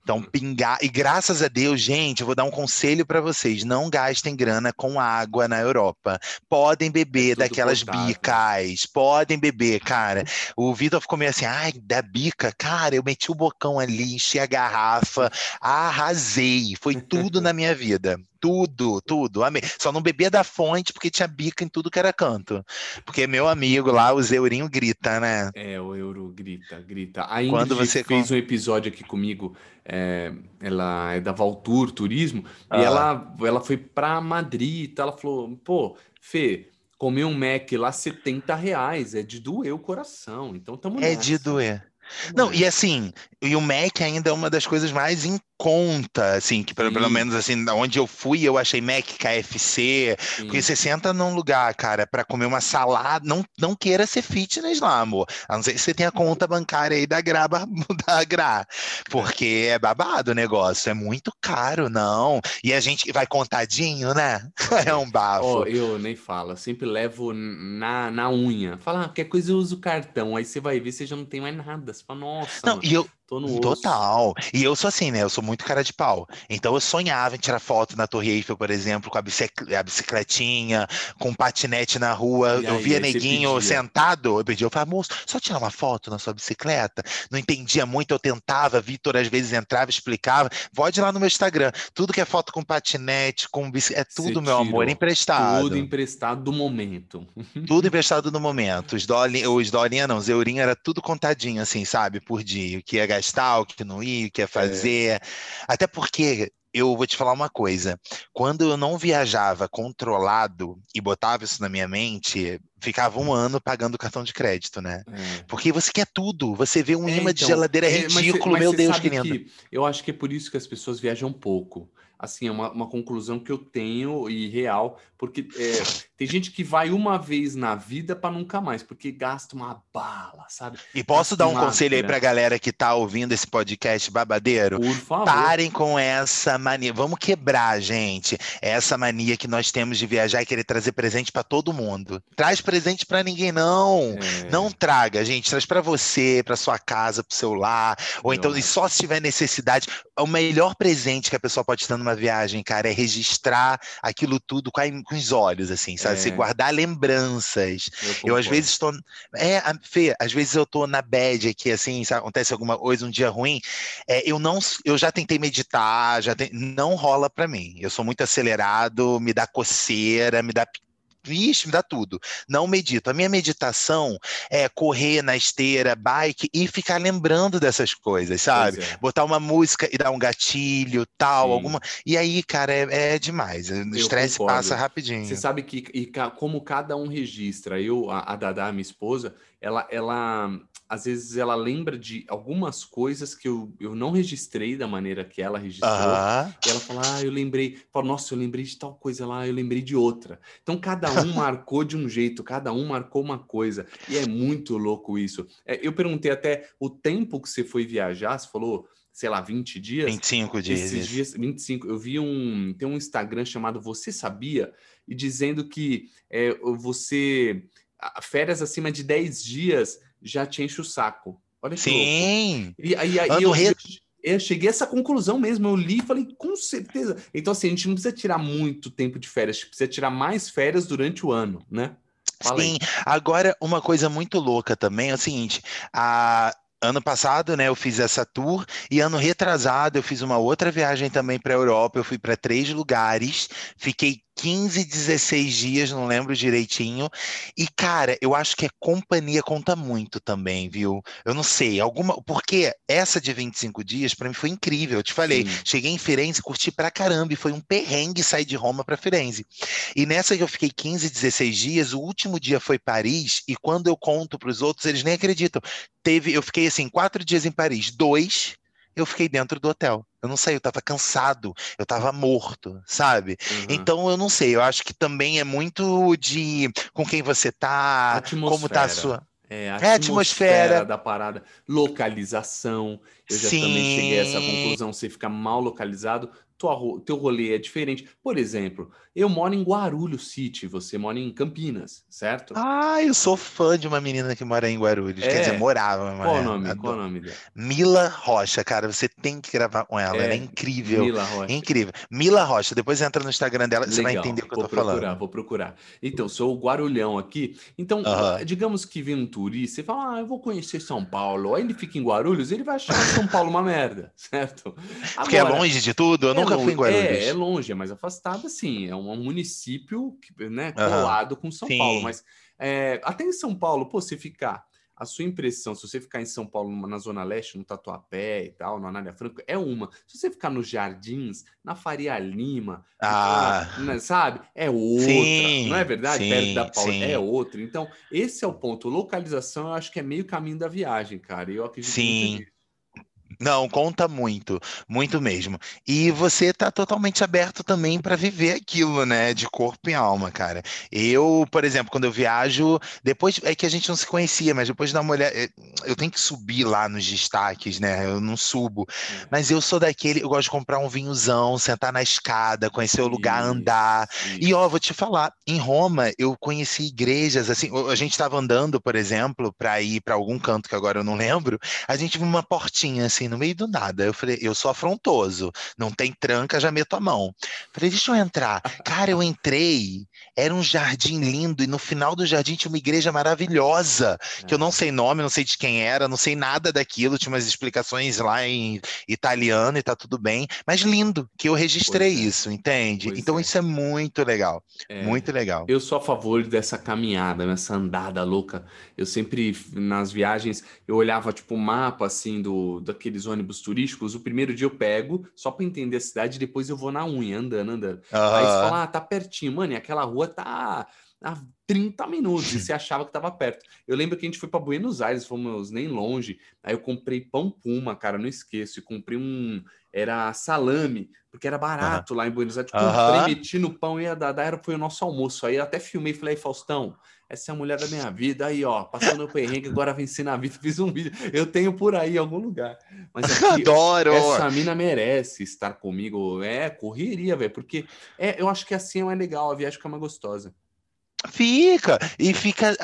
Então, uhum. pingar. E graças a Deus, gente, eu vou dar um conselho para vocês: não gastem grana com água na Europa. Podem beber é daquelas bicas, podem beber, cara. O Vitor ficou meio assim, ai, da bica, cara, eu meti o bocão ali, enchi a garrafa, arrasei. Foi tudo na minha vida tudo, tudo. Amei. Só não bebia da fonte porque tinha bica em tudo que era canto. Porque meu amigo lá, o Zeurinho, grita, né? É, o Euro grita, grita. A Ingrid Quando você fez um episódio aqui comigo, é, ela é da Valtur Turismo, ah. e ela, ela foi para Madrid, tá? ela falou, pô, Fê, comer um Mac lá 70 reais, é de doer o coração, então tamo É de doer. Não, e assim, e o Mac ainda é uma das coisas mais conta, assim, que pelo, pelo, menos assim, onde eu fui, eu achei Mac, KFC, Sim. porque você senta num lugar, cara, para comer uma salada, não, não queira ser fitness lá, amor. A não ser que você tenha conta bancária aí da Graba, da Gra, porque é babado o negócio, é muito caro, não. E a gente vai contadinho, né? É um bafo. Oh, eu nem falo, eu sempre levo na, na unha. Fala, ah, qualquer coisa eu uso cartão, aí você vai ver, você já não tem mais nada. Você fala, nossa. Não, e eu, Tô no Total. E eu sou assim, né? Eu sou muito cara de pau. Então eu sonhava em tirar foto na Torre Eiffel, por exemplo, com a, bicic... a bicicletinha, com um patinete na rua. Eu via neguinho sentado, eu pedia, eu falava, moço, só tirar uma foto na sua bicicleta. Não entendia muito, eu tentava, Vitor às vezes entrava, explicava. Pode ir lá no meu Instagram. Tudo que é foto com patinete, com bicicleta, é Você tudo, meu amor, emprestado. Tudo emprestado do momento. Tudo emprestado no momento. Os dólares, os dolinha não, os eurinhos era tudo contadinho, assim, sabe? Por dia. O que ia gastar, o que não ia, o que ia fazer. Até porque eu vou te falar uma coisa. Quando eu não viajava controlado e botava isso na minha mente, ficava um ano pagando cartão de crédito, né? É. Porque você quer tudo. Você vê um É, imã de então, geladeira é, mas ridículo, mas meu cê Deus, querido. que eu acho que é por isso que as pessoas viajam pouco. Assim, é uma, uma conclusão que eu tenho e real, porque é, tem gente que vai uma vez na vida para nunca mais, porque gasta uma bala, sabe? E posso dar um conselho aí grana. pra galera que tá ouvindo esse podcast babadeiro? Por favor. Parem com essa mania. Vamos quebrar, gente. Essa mania que nós temos de viajar e querer trazer presente para todo mundo. Traz presente para ninguém, não. É, Não traga, gente. Traz para você, para sua casa, para o seu lar. Ou então, e só se tiver necessidade. O melhor presente que a pessoa pode ter numa viagem, cara, é registrar aquilo tudo com, a- com os olhos, assim, sabe? Você É. guardar lembranças. Eu às concordo. vezes estou. É, Fê, às vezes eu tô na bad aqui, assim, sabe? Acontece alguma coisa, um dia ruim. É, eu não, eu já tentei meditar, já não rola pra mim. Eu sou muito acelerado, me dá coceira, me dá. Vixe, me dá tudo. Não medito. A minha meditação é correr na esteira, bike e ficar lembrando dessas coisas, sabe? É. Botar uma música e dar um gatilho, tal, Sim. alguma. E aí, cara, é, é demais. O estresse passa rapidinho. Você sabe que e como cada um registra, eu, a, a Dada, minha esposa, ela, ela às vezes ela lembra de algumas coisas que eu, eu não registrei da maneira que ela registrou. E ela fala, ah, eu lembrei, fala, nossa, eu lembrei de tal coisa lá, eu lembrei de outra. Então cada um marcou de um jeito, cada um marcou uma coisa. E é muito louco isso. É, eu perguntei até o tempo que você foi viajar, você falou, sei lá, 20 dias. 25 dias. Esses dias, 25, eu vi um. Tem um Instagram chamado Você Sabia? E dizendo que é, você. Férias acima de 10 dias já te enche o saco. Olha. Sim. E aí, aí eu, re- eu cheguei a essa conclusão mesmo. Eu li e falei, com certeza. Então, assim, a gente não precisa tirar muito tempo de férias, a gente precisa tirar mais férias durante o ano, né? Fala aí. Sim, agora uma coisa muito louca também é o seguinte, a- ano passado, né, eu fiz essa tour e ano retrasado eu fiz uma outra viagem também para a Europa, eu fui para três lugares, fiquei 15, 16 dias, não lembro direitinho, e cara, eu acho que a companhia conta muito também, viu? Eu não sei, alguma, porque essa de 25 dias para mim foi incrível, eu te falei, Sim. cheguei em Firenze, curti pra caramba, e foi um perrengue sair de Roma para Firenze. E nessa que eu fiquei 15, 16 dias, o último dia foi Paris, e quando eu conto para os outros, eles nem acreditam. Teve, eu fiquei assim, quatro dias em Paris, dois eu fiquei dentro do hotel. Eu não sei, eu estava cansado, eu estava morto, sabe? Uhum. Então eu não sei, eu acho que também é muito de com quem você tá, como tá a Atmosfera. sua. É, a É, atmosfera atmosfera. da parada, localização. Eu já também cheguei a essa Sim. conclusão. Você fica mal localizado, tua teu rolê é diferente. Por exemplo, eu moro em Guarulhos City, você mora em Campinas, certo? Ah, eu sou fã de uma menina que mora em Guarulhos, É? quer dizer, morava, Qual o nome? adoro. Qual o nome dela? Mila Rocha, cara, você tem que gravar com ela, ela é É, incrível. Mila Rocha. Incrível. Mila Rocha, depois entra no Instagram dela, você vai Legal, entender o que eu vou tô procurar, falando. vou procurar. Então, sou o Guarulhão aqui. Então, Aham. digamos que vem um turista e fala, ah, eu vou conhecer São Paulo. Aí ele fica em Guarulhos, ele vai achar São Paulo uma merda, certo? Porque é Agora, longe de tudo, eu É nunca longe, fui em Guarulhos. É, é longe, é mais afastado, assim. É um município que, né, colado com São Sim. Paulo. Mas é, até em São Paulo, pô, se ficar. A sua impressão, se você ficar em São Paulo, na Zona Leste, no Tatuapé e tal, no Anália Franco, é uma. Se você ficar nos Jardins, na Faria Lima, Ah. na- sabe? É outra. Sim, não é verdade? Perto da sim, Paula, sim. é outra. Então, esse é o ponto. Localização, eu acho que é meio caminho da viagem, cara. E eu acredito Sim. Não, conta muito, muito mesmo. E você está totalmente aberto também para viver aquilo, né, de corpo e alma, cara. Eu, por exemplo, quando eu viajo, depois é que a gente não se conhecia, mas depois de dar uma olhada, eh, eu tenho que subir lá nos destaques, né? Eu não subo. Mas eu sou daquele, eu gosto de comprar um vinhozão, sentar na escada, conhecer o lugar, andar. E ó, vou te falar, em Roma eu conheci igrejas assim, a gente estava andando, por exemplo, para ir para algum canto que agora eu não lembro, a gente viu uma portinha assim no meio do nada. Eu falei, eu sou afrontoso, não tem tranca, já meto a mão. Falei, deixa eu entrar. Cara, eu entrei, era um jardim lindo e no final do jardim tinha uma igreja maravilhosa, que eu não sei nome, não sei de quem era, não sei nada daquilo, tinha umas explicações lá em italiano e tá tudo bem, mas lindo, que eu registrei Pois é. isso, entende? Pois Então é. isso é muito legal, É. muito legal. Eu sou a favor dessa caminhada, dessa andada louca. Eu sempre, nas viagens, eu olhava tipo o mapa assim do daqueles ônibus turísticos. O primeiro dia eu pego só para entender a cidade, depois eu vou na unha, andando, andando. Aí você fala, ah, tá pertinho, mano, e aquela rua tá a 30 minutos, e você achava que tava perto. Eu lembro que a gente foi para Buenos Aires, fomos nem longe. Aí eu comprei pão puma, cara, não esqueço. E comprei um. Era salame, porque era barato lá em Buenos Aires. Comprei, Aham. meti no pão e a da era foi o nosso almoço. Aí eu até filmei falei, Faustão, essa é a mulher da minha vida. Aí, ó, passando o perrengue, agora venci na vida. Fiz um vídeo. Eu tenho por aí em algum lugar. Mas aqui, Adoro! essa mina merece estar comigo. É, correria, velho. Porque é, eu acho que assim é mais legal, a viagem fica mais gostosa. Fica, e fica,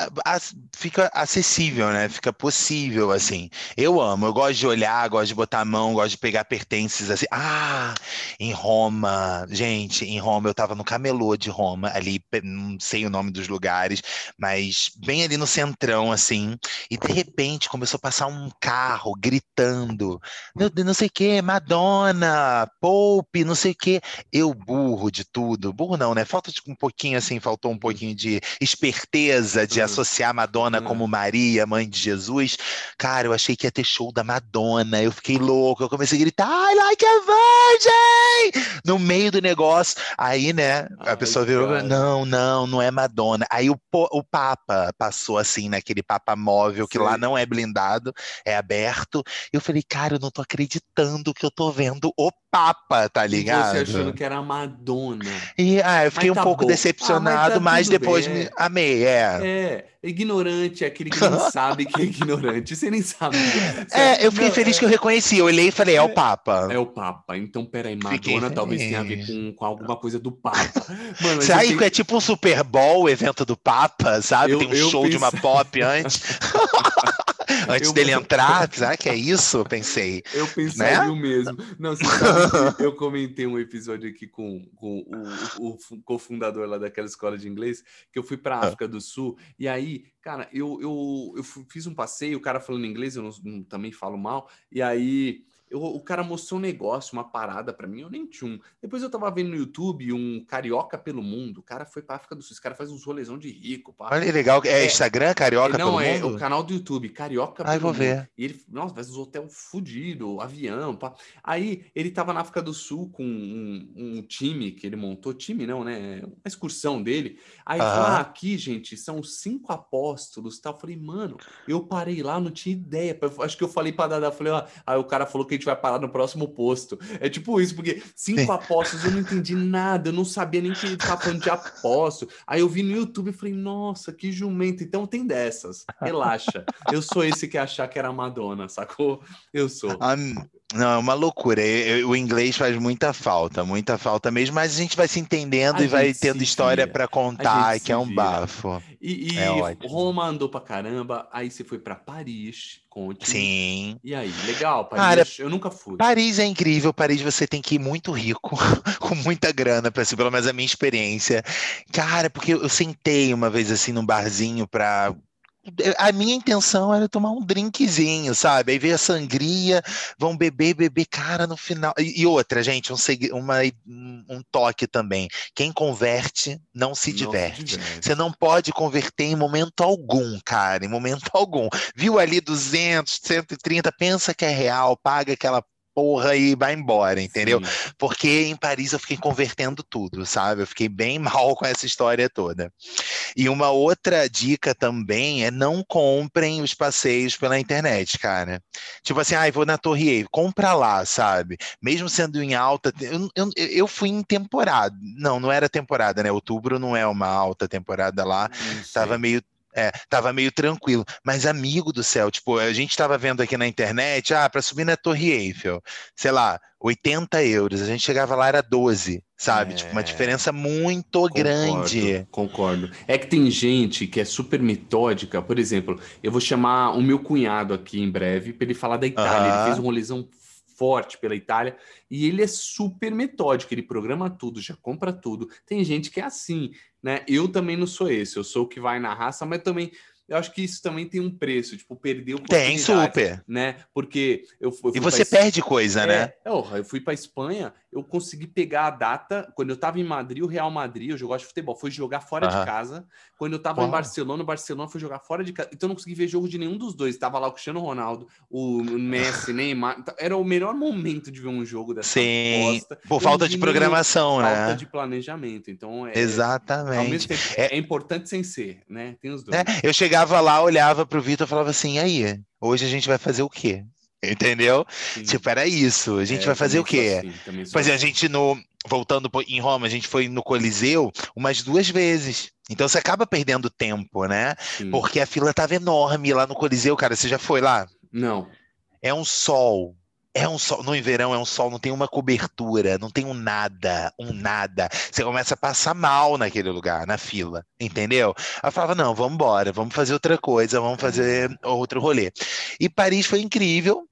fica acessível, né? Fica possível, assim. Eu amo, eu gosto de olhar, gosto de botar a mão, gosto de pegar pertences, assim. Ah, em Roma, gente, em Roma, eu tava no camelô de Roma, ali, não sei o nome dos lugares, mas bem ali no centrão, assim, e de repente começou a passar um carro gritando, meu Deus, não sei o que, Madonna, Pope, não sei o que. Eu burro de tudo, burro não, né? Falta um pouquinho, assim, faltou um pouquinho de esperteza de Uhum. associar Madonna Uhum. como Maria, mãe de Jesus. Cara, eu achei que ia ter show da Madonna. Eu fiquei louco. Eu comecei a gritar, I like a virgin! No meio do negócio. Aí, né, a Ai, pessoa virou, cara. não, não, não é Madonna. Aí o, o Papa passou assim, naquele Papa móvel, que lá Sei. não é blindado, é aberto. Eu falei, cara, eu não tô acreditando que eu tô vendo o Papa, tá ligado? você achando que era a Madonna. E ah, eu fiquei Mas um tá pouco bom. decepcionado, Ah, mas tá mas depois bem. me amei, é. É, ignorante é aquele que nem sabe que é ignorante. Você nem sabe. É, eu fiquei Não, feliz é- que eu reconheci. Eu olhei e falei, é o Papa. É o Papa. Então, peraí, Fiquei Madonna talvez tenha a ver com, com alguma coisa do Papa. Mano, Será que tenho- é tipo um Super Bowl, o evento do Papa, sabe? Eu- Tem um show de uma pop antes. antes Eu- dele entrar. Será que é isso? Eu pensei. Eu pensaria Né? o mesmo. Não, eu comentei um episódio aqui com, com o, o, cofundador lá daquela escola de inglês, que eu fui para Ah. África do Sul, e aí, cara, eu, eu, eu fiz um passeio, o cara falando inglês, eu não- também falo mal, e aí eu- o cara mostrou um negócio, uma parada para mim, eu nem tinha um. Depois eu tava vendo no YouTube um carioca pelo mundo, o cara foi pra África do Sul, esse cara faz uns rolezão de rico, pá. Olha que legal. É, É. Instagram, Carioca não, pelo é mundo? o canal do YouTube, Carioca Ai, pelo vou Mundo. ver. E ele, nossa, faz uns hotel fudido, avião, pá. Aí ele tava na África do Sul com um, um time que ele montou, time não, né? Uma excursão dele. Aí ele falou: Aham. ah, aqui, gente, são cinco apóstolos, tal. Eu falei, mano, eu parei lá, não tinha ideia. Acho que eu falei pra Dada, falei, ó, aí o cara falou que gente vai parar no próximo posto. É tipo isso, porque cinco Sim. apóstolos, eu não entendi nada, eu não sabia nem que ele tava falando de apóstolo. Aí eu vi no YouTube e falei, nossa, que jumento. Então tem dessas, relaxa. Eu sou esse que achar que era Madonna, sacou? Eu sou. Ah, não, é uma loucura. Eu- eu- o inglês faz muita falta, muita falta mesmo, mas a gente vai se entendendo A e vai tendo história para contar, que é um vira. bafo. E, e É. Roma andou pra caramba, aí você foi pra Paris, conte. Sim. E aí, legal, Paris, Cara, eu nunca fui. Paris é incrível. Paris você tem que ir muito rico, com muita grana, para ser pelo menos a minha experiência. Cara, porque eu eu sentei uma vez assim num barzinho para a minha intenção era tomar um drinkzinho, sabe? Aí veio a sangria, vão beber, beber, cara, no final. E, e outra, gente, um, uma, um toque também. Quem converte não se Não diverte. diverte. Você não pode converter em momento algum, cara, em momento algum. Viu ali 200, 130, pensa que é real, paga aquela porra e vai embora, entendeu? Sim. Porque em Paris eu fiquei convertendo tudo, sabe? Eu fiquei bem mal com essa história toda. E uma outra dica também é não comprem os passeios pela internet, cara. Tipo assim, ah, vou na Torre Eiffel, compra lá, sabe? Mesmo sendo em alta, eu, eu, eu fui em temporada. Não, não era temporada, né? Outubro não é uma alta temporada lá. Tava meio é, tava meio tranquilo. Mas, amigo do céu, tipo, a gente tava vendo aqui na internet, ah, para subir na Torre Eiffel, sei lá, 80 euros. A gente chegava lá, era 12, sabe? É... Tipo, uma é. diferença muito concordo, grande. Concordo. É que tem gente que é super metódica. Por exemplo, eu vou chamar o meu cunhado aqui em breve para ele falar da Itália. Ele fez um rolezão forte pela Itália e ele é super metódico, ele programa tudo, já compra tudo. Tem gente que é assim, né? Eu também não sou esse, eu sou o que vai na raça, mas também eu acho que isso também tem um preço, tipo, perdeu Tem, super. Né? Porque eu, eu E você perde coisa, é, né? Eu, eu fui para Espanha, eu consegui pegar a data. Quando eu estava em Madrid, o Real Madrid, eu gosto de futebol, foi jogar fora de casa. Quando eu estava em Barcelona, o Barcelona foi jogar fora de casa. Então eu não consegui ver jogo de nenhum dos dois. Tava lá o Cristiano Ronaldo, o Messi, Neymar. Então, era o melhor momento de ver um jogo dessa Sim, posta. Por falta de programação, falta né? Falta de planejamento. Então é. Exatamente. Tempo, é... é... importante sem ser, né? Tem os dois. É, eu chegava lá, olhava pro Vitor e falava assim: aí, hoje a gente vai fazer o quê? Entendeu? Sim. Tipo, era isso. A gente é, vai fazer o quê? Assim, pois é, a assim. gente no. Voltando em Roma, a gente foi no Coliseu umas duas vezes. Então você acaba perdendo tempo, né? Sim. Porque a fila tava enorme lá no Coliseu, cara. Você já foi lá? Não. É um sol. É um sol, no verão é um sol, não tem uma cobertura, não tem um nada, um nada. Você começa a passar mal naquele lugar, na fila, entendeu? Eu falava, não, vamos embora, vamos fazer outra coisa, vamos fazer outro rolê. E Paris foi incrível,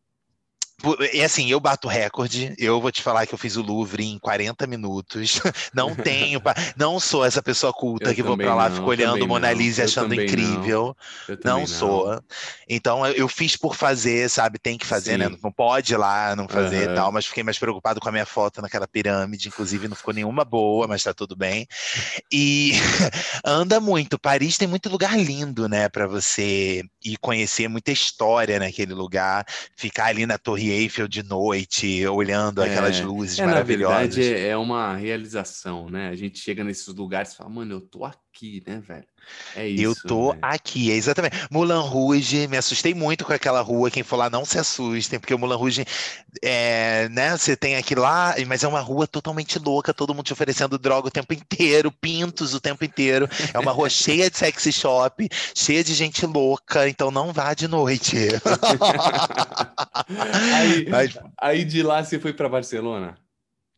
é assim, eu bato recorde. Eu vou te falar que eu fiz o Louvre em 40 minutos. Não tenho, não sou essa pessoa culta eu que vou para lá, fico olhando Mona Lisa e achando incrível. Não, não sou. Então eu fiz por fazer, sabe? Tem que fazer, né? Sim. né? Não pode ir lá não fazer uhum. e tal, mas fiquei mais preocupado com a minha foto naquela pirâmide, inclusive não ficou nenhuma boa, mas tá tudo bem. E anda muito. Paris tem muito lugar lindo, né, para você ir conhecer, muita história naquele lugar, ficar ali na Torre Eiffel de noite, olhando é, aquelas luzes é, maravilhosas. Na verdade, é, é uma realização, né? A gente chega nesses lugares e fala, mano, eu tô aqui, né, velho? É isso. Eu tô né? aqui, é exatamente. Mulan Rouge, me assustei muito com aquela rua. Quem for lá, não se assustem, porque o Mulan Rouge, é, né? Você tem aqui lá, mas é uma rua totalmente louca, todo mundo te oferecendo droga o tempo inteiro, pintos o tempo inteiro. É uma rua cheia de sexy shop, cheia de gente louca, então não vá de noite. aí, mas... aí de lá você foi para Barcelona?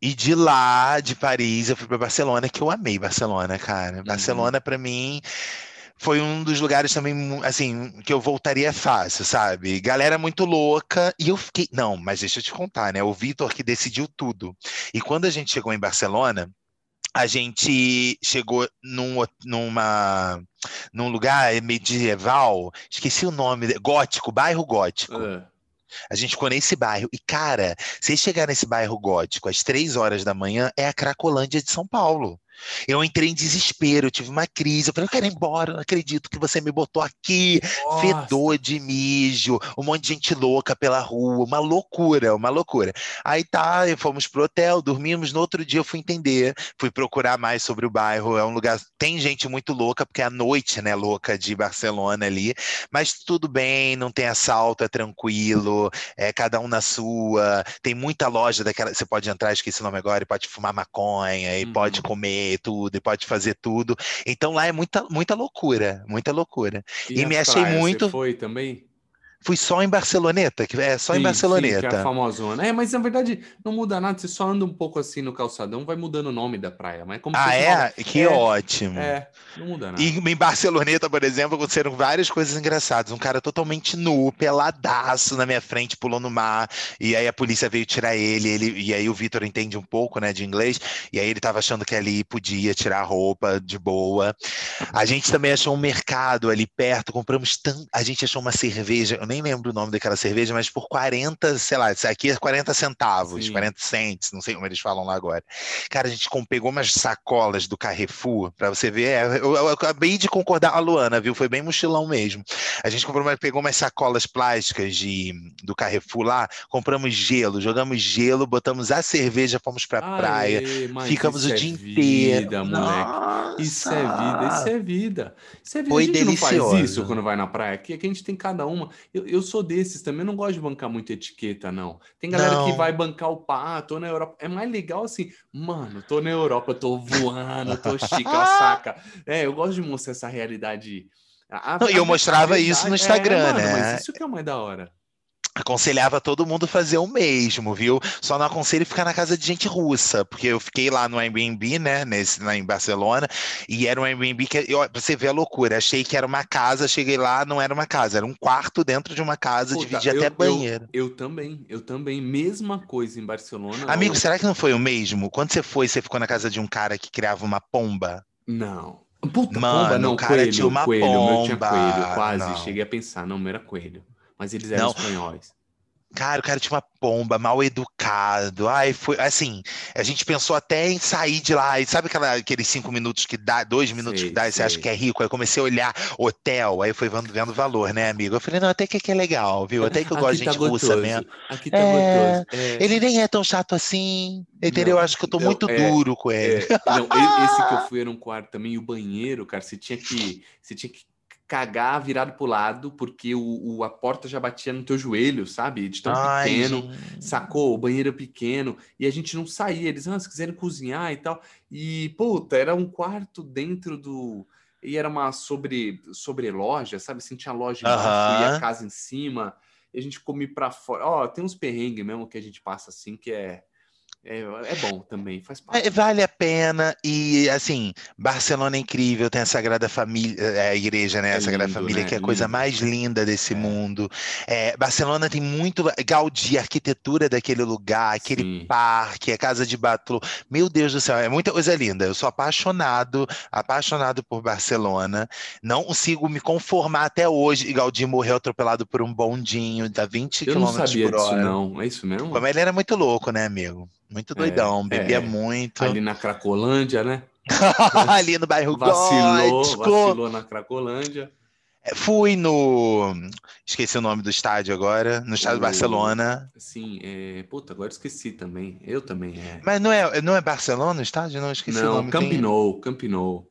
E de lá, de Paris, eu fui para Barcelona, que eu amei Barcelona, cara. Uhum. Barcelona, para mim, foi um dos lugares também, assim, que eu voltaria fácil, sabe? Galera muito louca. E eu fiquei. Não, mas deixa eu te contar, né? O Vitor que decidiu tudo. E quando a gente chegou em Barcelona, a gente chegou num, numa, num lugar medieval, esqueci o nome, gótico, bairro gótico. Uh. A gente ficou nesse bairro. E, cara, se chegar nesse bairro gótico às três horas da manhã, é a Cracolândia de São Paulo. Eu entrei em desespero, eu tive uma crise. Eu falei, eu quero ir embora, não acredito que você me botou aqui. Nossa. Fedor de mijo, um monte de gente louca pela rua, uma loucura, uma loucura. Aí tá, fomos pro hotel, dormimos. No outro dia eu fui entender, fui procurar mais sobre o bairro. É um lugar, tem gente muito louca, porque é a noite, né, louca de Barcelona ali. Mas tudo bem, não tem assalto, é tranquilo, é cada um na sua. Tem muita loja daquela, você pode entrar, esqueci o nome agora, e pode fumar maconha, e pode uhum. Comer tudo, e pode fazer tudo. Então lá é muita, muita loucura, muita loucura. E, e me achei muito. Você foi também? Fui só em Barceloneta, que é só sim, em Barceloneta. Sim, que é a famosona. É, mas na verdade não muda nada, você só anda um pouco assim no calçadão, vai mudando o nome da praia. Mas é como ah, é? Fala... Que é, ótimo. É, não muda nada. E em Barceloneta, por exemplo, aconteceram várias coisas engraçadas. Um cara totalmente nu, peladaço na minha frente, pulou no mar, e aí a polícia veio tirar ele, ele e aí o Vitor entende um pouco, né, de inglês, e aí ele tava achando que ali podia tirar a roupa de boa. A gente também achou um mercado ali perto, compramos tanto. A gente achou uma cerveja nem lembro o nome daquela cerveja, mas por 40, sei lá, isso aqui é 40 centavos, Sim. 40 cents, não sei como eles falam lá agora. Cara, a gente pegou umas sacolas do Carrefour, para você ver, é, eu, eu, acabei de concordar, a Luana, viu? Foi bem mochilão mesmo. A gente comprou, pegou umas sacolas plásticas de, do Carrefour lá, compramos gelo, jogamos gelo, botamos a cerveja, fomos pra Aê, praia, ficamos o é dia vida, inteiro. Moleque. Isso é vida, isso é vida. Isso é vida. Foi a gente delicioso. não faz isso quando vai na praia. Aqui, aqui a gente tem cada uma. Eu, eu sou desses também, não gosto de bancar muita etiqueta, não. Tem galera não. que vai bancar o pá, tô na Europa. É mais legal assim, mano, tô na Europa, tô voando, tô chica, saca? É, eu gosto de mostrar essa realidade. E eu mostrava isso no Instagram, é, mano, né? Mas isso que é mais da hora aconselhava todo mundo fazer o mesmo, viu? Só não aconselho ficar na casa de gente russa, porque eu fiquei lá no Airbnb, né, nesse, lá em Barcelona, e era um Airbnb que, eu, você vê a loucura, achei que era uma casa, cheguei lá, não era uma casa, era um quarto dentro de uma casa, Pô, dividia até banheiro. Eu, eu, também, eu também, mesma coisa em Barcelona. Amigo, será que não foi o mesmo? Quando você foi, você ficou na casa de um cara que criava uma pomba? Não. Puta, Mano, pomba, não, o cara coelho, tinha uma coelho, pomba. meu tinha coelho, quase, não. cheguei a pensar, não, meu era coelho mas eles eram não. espanhóis. Cara, o cara tinha uma pomba, mal educado. Ai, foi assim. A gente pensou até em sair de lá. E sabe aquela, aqueles cinco minutos que dá, dois minutos sei, que dá, e você acha que é rico? Aí comecei a olhar hotel, aí foi vendo, vendo valor, né, amigo? Eu falei, não, até que aqui é legal, viu? Até que eu gosto de tá gente gostoso. russa mesmo. Aqui tá é, gostoso. É. Ele nem é tão chato assim, entendeu? Não, eu acho que eu tô não, muito é, duro com ele. É, não, esse que eu fui era um quarto também, e o banheiro, cara, você tinha que. Você tinha que cagar virado pro lado, porque o, o, a porta já batia no teu joelho, sabe? De tão Ai, pequeno, gente. sacou? O banheiro pequeno, e a gente não saía. Eles, ah, se quiserem cozinhar e tal. E, puta, era um quarto dentro do. E era uma sobre, sobre loja, sabe? Assim, tinha loja embaixo uh -huh. e a casa em cima. E a gente come para fora. Ó, tem uns perrengues mesmo que a gente passa assim, que é é, é bom também, faz parte. É, vale a pena. E, assim, Barcelona é incrível, tem a Sagrada Família, é, a igreja, né? É a Sagrada lindo, Família, né? que é a coisa lindo. mais linda desse é. mundo. É, Barcelona tem muito Gaudí, a arquitetura daquele lugar, aquele Sim. parque, a Casa de Batlló. Meu Deus do céu, é muita coisa linda. Eu sou apaixonado, apaixonado por Barcelona. Não consigo me conformar até hoje. Gaudí morreu atropelado por um bondinho, a 20 km por hora. Eu não sabia disso, não. É isso mesmo? Como ele era muito louco, né, amigo? Muito doidão, é, bebia é, muito. Ali na Cracolândia, né? ali no bairro vacilou, gótico. Vacilou na Cracolândia. É, fui no. Esqueci o nome do estádio agora, no estádio o... Barcelona. Sim, é... puta, agora esqueci também. Eu também. É. Mas não é, não é Barcelona o estádio? Não, esqueci não, o nome. Camp Nou, Camp Nou.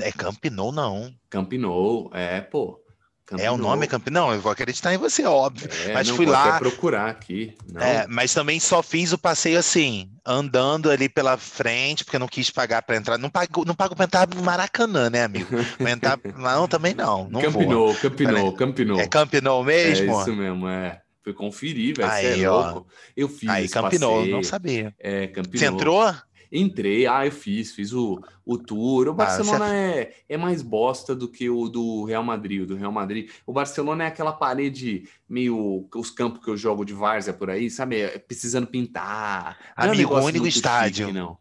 É Camp Nou, não. Camp Nou, é, pô. Camp é o nome Camp Não, eu vou acreditar em você, óbvio. É, mas não, fui lá. procurar aqui. É, mas também só fiz o passeio assim, andando ali pela frente, porque eu não quis pagar para entrar. Não pago, não pago para entrar no Maracanã, né, amigo? Pra entrar... não, também não. não Campinou, Campinou, Campinou. É Campinou mesmo? É isso mesmo, é. Fui conferir, velho. Aí, é louco. Eu fiz. Aí, Campinou, não sabia. É, Campinou. Você entrou? Entrei, ah, eu fiz, fiz o, o tour. O ah, Barcelona ah, é, é mais bosta do que o do Real Madrid. O do Real Madrid. O Barcelona é aquela parede meio. Os campos que eu jogo de várzea por aí, sabe? É, precisando pintar. Amigo, é um o único estádio. Chique, não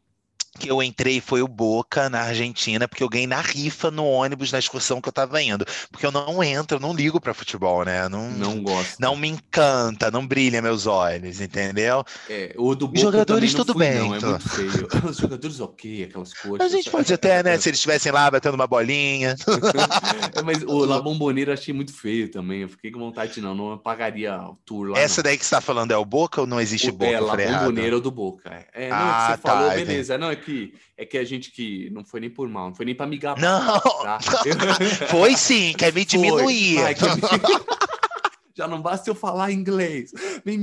que eu entrei foi o Boca na Argentina, porque eu ganhei na rifa no ônibus na excursão que eu tava indo. Porque eu não entro, eu não ligo para futebol, né? Não, não gosto. Não me encanta, não brilha meus olhos, entendeu? É, o do Boca jogadores tudo fui, bem. Não, é muito feio. Os jogadores ok, aquelas coisas. A gente pode até, né? Se eles estivessem lá batendo uma bolinha. é, mas o La Bombonera achei muito feio também. Eu fiquei com vontade de não, não pagaria o tour lá. Essa não. daí que você tá falando é o Boca ou não existe o, Boca? É, La Bombonera ou do Boca. É, não, ah, é você tá, falou, beleza. Não, é que é que a gente que não foi nem por mal, não foi nem para me gabar. Não, tá? foi sim, quer me diminuir. Vai, quer me... Já não basta eu falar inglês.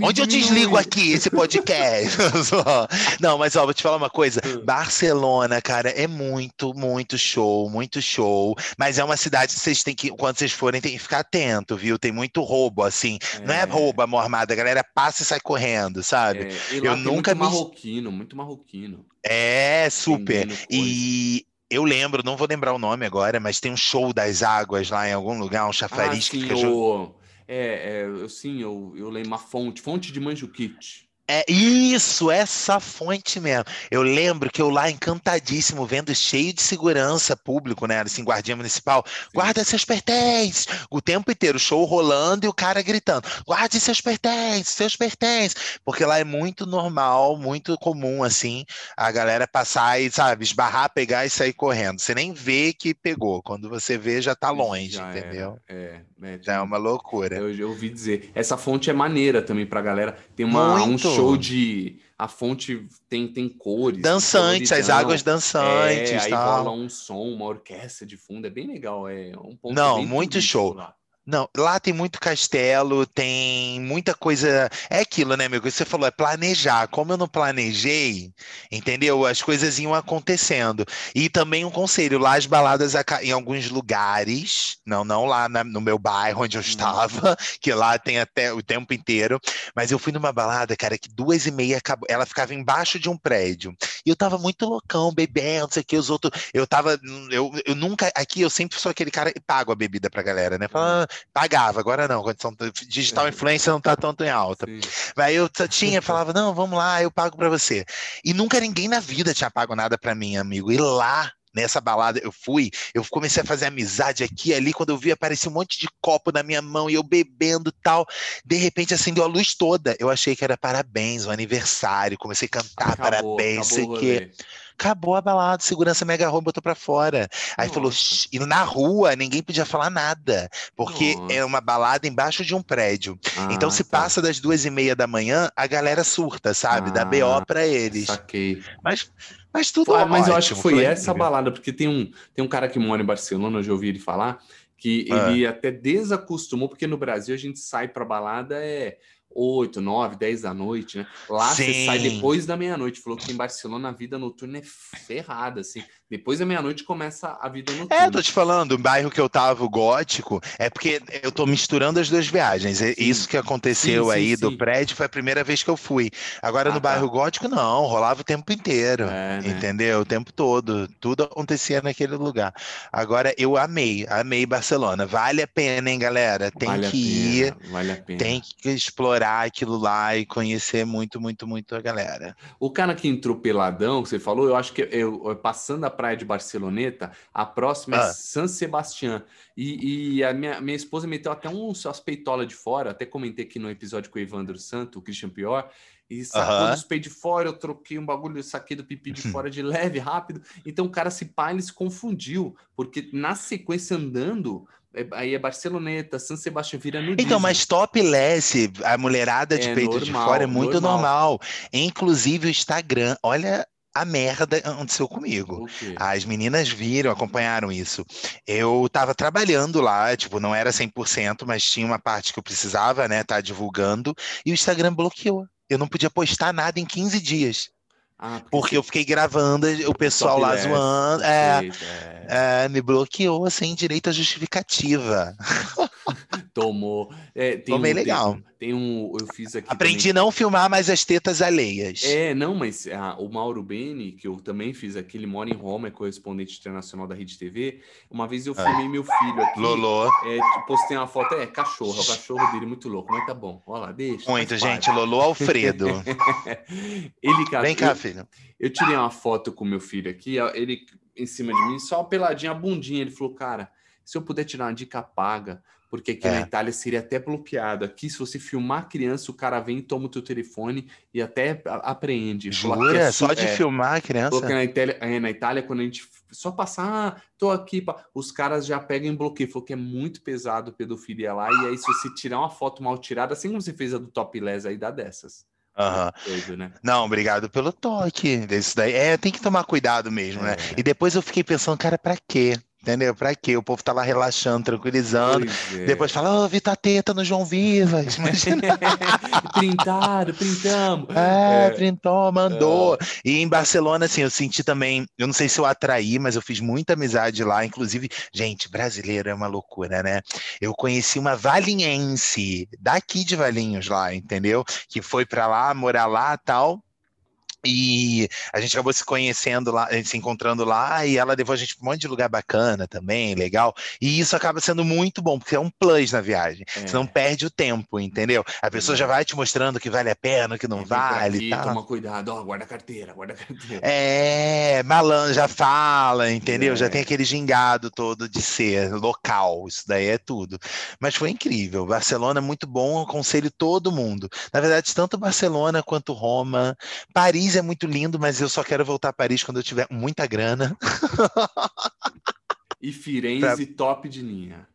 Onde eu desligo aqui esse podcast? não, mas ó, vou te falar uma coisa. Hum. Barcelona, cara, é muito, muito show, muito show. Mas é uma cidade que vocês têm que, quando vocês forem, tem que ficar atento, viu? Tem muito roubo, assim. É. Não é roubo a mão armada, a galera passa e sai correndo, sabe? É. eu nunca muito vi... marroquino, muito marroquino. É, super. E eu lembro, não vou lembrar o nome agora, mas tem um show das águas lá em algum lugar, um chafariz ah, que fica. O... É, é, eu, sim, eu, eu lembro uma fonte, fonte de Manjuquite. É isso, essa fonte mesmo. Eu lembro que eu lá encantadíssimo, vendo cheio de segurança público, né? Assim, guardia municipal, guarda seus pertences, o tempo inteiro, show rolando e o cara gritando: guarde seus pertences, seus pertences. Porque lá é muito normal, muito comum, assim, a galera passar e, sabe, esbarrar, pegar e sair correndo. Você nem vê que pegou. Quando você vê, já tá longe, já entendeu? É, é, é uma loucura. Eu, eu ouvi dizer. Essa fonte é maneira também pra galera. Tem uma, um show de. A fonte tem, tem cores. Dançantes, as águas dançantes. É, aí rola um som, uma orquestra de fundo. É bem legal. É um ponto Não, muito show. Lá. Não, lá tem muito castelo, tem muita coisa. É aquilo, né, amigo? Você falou, é planejar. Como eu não planejei, entendeu? As coisas iam acontecendo. E também um conselho: lá as baladas em alguns lugares, não, não lá na, no meu bairro onde eu hum. estava, que lá tem até o tempo inteiro. Mas eu fui numa balada, cara, que duas e meia acabou. Ela ficava embaixo de um prédio. E eu tava muito loucão, bebendo, não sei o que, os outros. Eu tava. Eu, eu nunca. Aqui eu sempre sou aquele cara que pago a bebida pra galera, né? Fala, pagava, agora não, condição digital é. influência não tá tanto em alta. Sim. Aí eu tinha, falava, não, vamos lá, eu pago para você. E nunca ninguém na vida tinha pago nada para mim, amigo. E lá nessa balada eu fui, eu comecei a fazer amizade aqui e ali, quando eu vi aparecer um monte de copo na minha mão e eu bebendo tal, de repente acendeu a luz toda, eu achei que era parabéns, um aniversário, comecei a cantar acabou, parabéns, sei o quê. Acabou a balada, segurança mega e botou pra fora. Aí Nossa. falou, e na rua ninguém podia falar nada, porque Nossa. é uma balada embaixo de um prédio. Ah, então se tá. passa das duas e meia da manhã, a galera surta, sabe? Ah, Dá BO pra eles. Saquei. Mas, mas tudo ah, Mas eu acho que foi, foi essa balada, porque tem um, tem um cara que mora em Barcelona, eu já ouvi ele falar, que ah. ele até desacostumou, porque no Brasil a gente sai pra balada, é 8, 9, 10 da noite, né? Lá Sim. você sai depois da meia-noite. Falou que em Barcelona a vida noturna é ferrada, assim. Depois da meia-noite começa a vida noturna. É, tô te falando, o bairro que eu tava, o gótico, é porque eu tô misturando as duas viagens. Sim. Isso que aconteceu sim, sim, aí do prédio foi a primeira vez que eu fui. Agora ah, no bairro tá. gótico, não, rolava o tempo inteiro. É, né? Entendeu? O tempo todo. Tudo acontecia naquele lugar. Agora, eu amei, amei Barcelona. Vale a pena, hein, galera? Tem vale que ir. Vale a pena. Tem que explorar aquilo lá e conhecer muito, muito, muito a galera. O cara que entrou peladão, que você falou, eu acho que eu, passando a praia de Barceloneta, a próxima é ah. é San Sebastián. E, e, a minha, minha esposa meteu até um as peitolas de fora, até comentei aqui no episódio com o Evandro Santo, o Christian Pior, e sacou dos peitos de fora, eu troquei um bagulho, saquei do pipi de fora de leve, rápido. Então o cara se pá, ele se confundiu, porque na sequência andando, é, aí é Barceloneta, San Sebastião vira no Então, mas topless, a mulherada de é peito normal, de fora é muito normal. normal. Inclusive o Instagram, olha a merda aconteceu comigo. As meninas viram, acompanharam isso. Eu tava trabalhando lá, tipo, não era 100%, mas tinha uma parte que eu precisava, né, tá divulgando, e o Instagram bloqueou. Eu não podia postar nada em 15 dias. Ah, porque, porque eu fiquei gravando o pessoal lá zoando. É, é. é, me bloqueou sem direito à justificativa. Tomou. É, Tomei um, legal. Tem, tem, um. Eu fiz aqui. Aprendi a não filmar mais as tetas alheias. É, não, mas ah, o Mauro Beni, que eu também fiz aqui, ele mora em Roma, é correspondente internacional da Rede TV. Uma vez eu filmei meu filho aqui. Lolo. É, postei uma foto, é cachorro, é o cachorro dele muito louco, mas tá bom. Olha lá, deixa. Muito, gente. Lolo Alfredo. ele, cara, Vem cá, eu, filho. Eu tirei uma foto com meu filho aqui, ele em cima de mim, só peladinha, a bundinha. Ele falou, cara, se eu puder tirar uma dica paga porque aqui é. na Itália seria até bloqueado. Aqui, se você filmar a criança, o cara vem, toma o teu telefone e até apreende. Jura? É só de é, filmar a criança? Na Itália, é, na Itália, quando a gente só passar, ah, tô aqui, pá, os caras já pegam em bloqueio. Falou que é muito pesado pedofilia lá. E aí, se você tirar uma foto mal tirada, assim como você fez a do Top Les aí, dá dessas. Uhum. né? Não, obrigado pelo toque. Desse daí. É, tem que tomar cuidado mesmo, né? é. né? E depois eu fiquei pensando, cara, pra quê? Entendeu? Pra quê? O povo tá lá relaxando, tranquilizando. É. Depois fala, ô, oh, vi tua teta no João Vivas. Printado, printamos. É, é. printou, mandou. É. E em Barcelona, assim, eu senti também, eu não sei se eu atraí, mas eu fiz muita amizade lá. Inclusive, gente, brasileiro é uma loucura, né? Eu conheci uma valinhense, daqui de Valinhos lá, entendeu? Que foi pra lá, morar lá tal E a gente acabou se conhecendo lá, eh, se encontrando lá, e ela levou a gente para um monte de lugar bacana também, legal. E isso acaba sendo muito bom, porque é um plus na viagem. É. Você não perde o tempo, entendeu? A pessoa é. já vai te mostrando que vale a pena, que não é, vale. Aqui, Toma cuidado, ó, guarda a carteira, guarda a carteira. É, malandro já fala, entendeu? Já é. tem aquele gingado todo de ser local. Isso daí é tudo. Mas foi incrível. Barcelona, muito bom, aconselho todo mundo. Na verdade, tanto Barcelona quanto Roma. Paris Paris é muito lindo, mas eu só quero voltar a Paris quando eu tiver muita grana. e Firenze, pra... top de linha.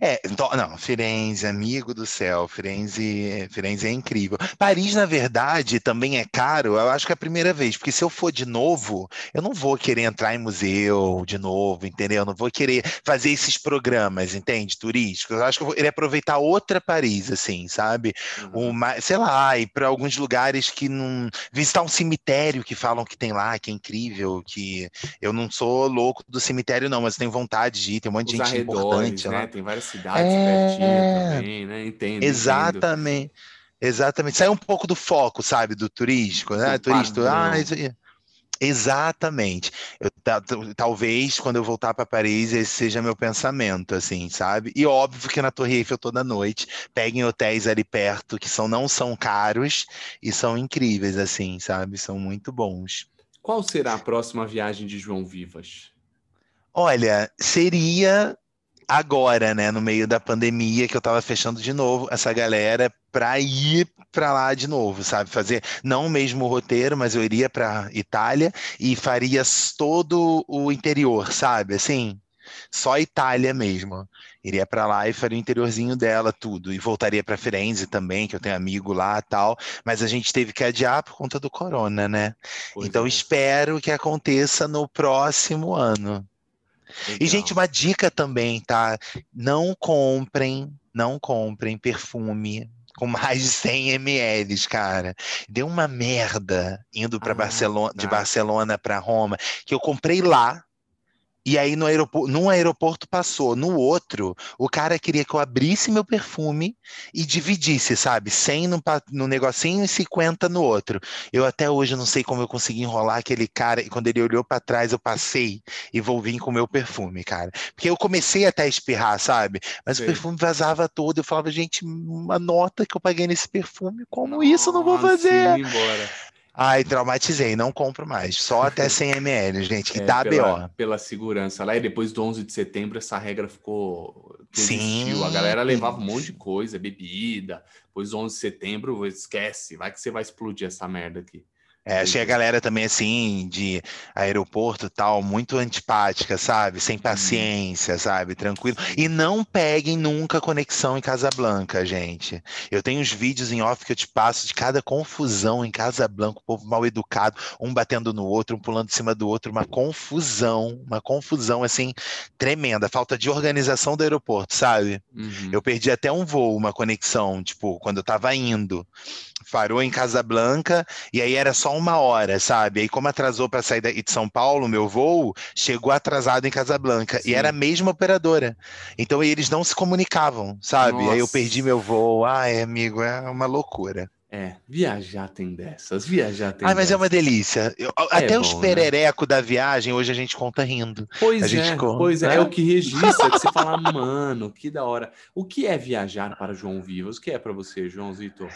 É, então, não, Firenze, amigo do céu, Firenze, Firenze é incrível. Paris, na verdade, também é caro, eu acho que é a primeira vez, porque se eu for de novo, eu não vou querer entrar em museu de novo, entendeu? Eu não vou querer fazer esses programas, entende? Turísticos. Eu acho que eu vou querer aproveitar outra Paris, assim, sabe? Uhum. Uma, sei lá, ir para alguns lugares que não. visitar um cemitério que falam que tem lá, que é incrível, que eu não sou louco do cemitério, não, mas tenho vontade de ir, tem um monte de Os gente importante né? lá. Tem várias cidades é... pertinho também, né? Entendo. Exatamente. Entendo. Exatamente. Sai um pouco do foco, sabe, do turístico, né? Turista, ah, isso. Exatamente. Eu, talvez quando eu voltar para Paris esse seja meu pensamento, assim, sabe? E óbvio que na Torre Eiffel toda noite peguem hotéis ali perto que são não são caros e são incríveis, assim, sabe? São muito bons. Qual será a próxima viagem de João Vivas? Olha, seria agora, né, no meio da pandemia, que eu tava fechando de novo essa galera para ir para lá de novo, sabe? Fazer não o mesmo roteiro, mas eu iria para Itália e faria todo o interior, sabe? Assim, só Itália mesmo. Iria para lá e faria o interiorzinho dela tudo e voltaria para Firenze também, que eu tenho amigo lá, tal, mas a gente teve que adiar por conta do corona, né? Pois então é. espero que aconteça no próximo ano. Legal. E, gente, uma dica também, tá? Não comprem, não comprem perfume com mais de 100 ml, cara. Deu uma merda indo para ah, Barcelona, tá. de Barcelona para Roma, que eu comprei lá e aí no aeroporto, num aeroporto passou, no outro, o cara queria que eu abrisse meu perfume e dividisse, sabe? 100 no, no negocinho e 50 no outro. Eu até hoje não sei como eu consegui enrolar aquele cara e quando ele olhou para trás eu passei e vou vir com o meu perfume, cara. Porque eu comecei até a espirrar, sabe? Mas Sim. o perfume vazava todo. Eu falava, gente, uma nota que eu paguei nesse perfume, como Nossa, isso eu não vou fazer? Sim, embora. Ai, traumatizei, não compro mais. Só até 100 ml, gente, que é, dá pela, BO. Pela segurança lá. E depois do 11 de setembro, essa regra ficou. Sim. Existiu. A galera levava um monte de coisa, bebida. Depois 11 de setembro, esquece. Vai que você vai explodir essa merda aqui. É, achei a galera também assim, de aeroporto tal, muito antipática, sabe? Sem uhum. paciência, sabe? Tranquilo. E não peguem nunca conexão em Casablanca, gente. Eu tenho os vídeos em off que eu te passo de cada confusão em Casablanca, o povo mal educado, um batendo no outro, um pulando em cima do outro, uma confusão, uma confusão assim tremenda, falta de organização do aeroporto, sabe? Uhum. Eu perdi até um voo, uma conexão, tipo, quando eu tava indo parou em Casablanca e aí era só uma hora, sabe? Aí como atrasou para sair de São Paulo, meu voo chegou atrasado em Casablanca Sim. e era a mesma operadora. Então eles não se comunicavam, sabe? Nossa. Aí eu perdi meu voo. Ai, amigo, é uma loucura. É, viajar tem dessas, viajar tem Ah, mas dessas. é uma delícia. Eu, é até bom, os né? perereco né? da viagem, hoje a gente conta rindo. Pois a é, conta, pois é, é, é o que registra, que você fala, mano, que da hora. O que é viajar para João Vivas? O que é para você, João Zito?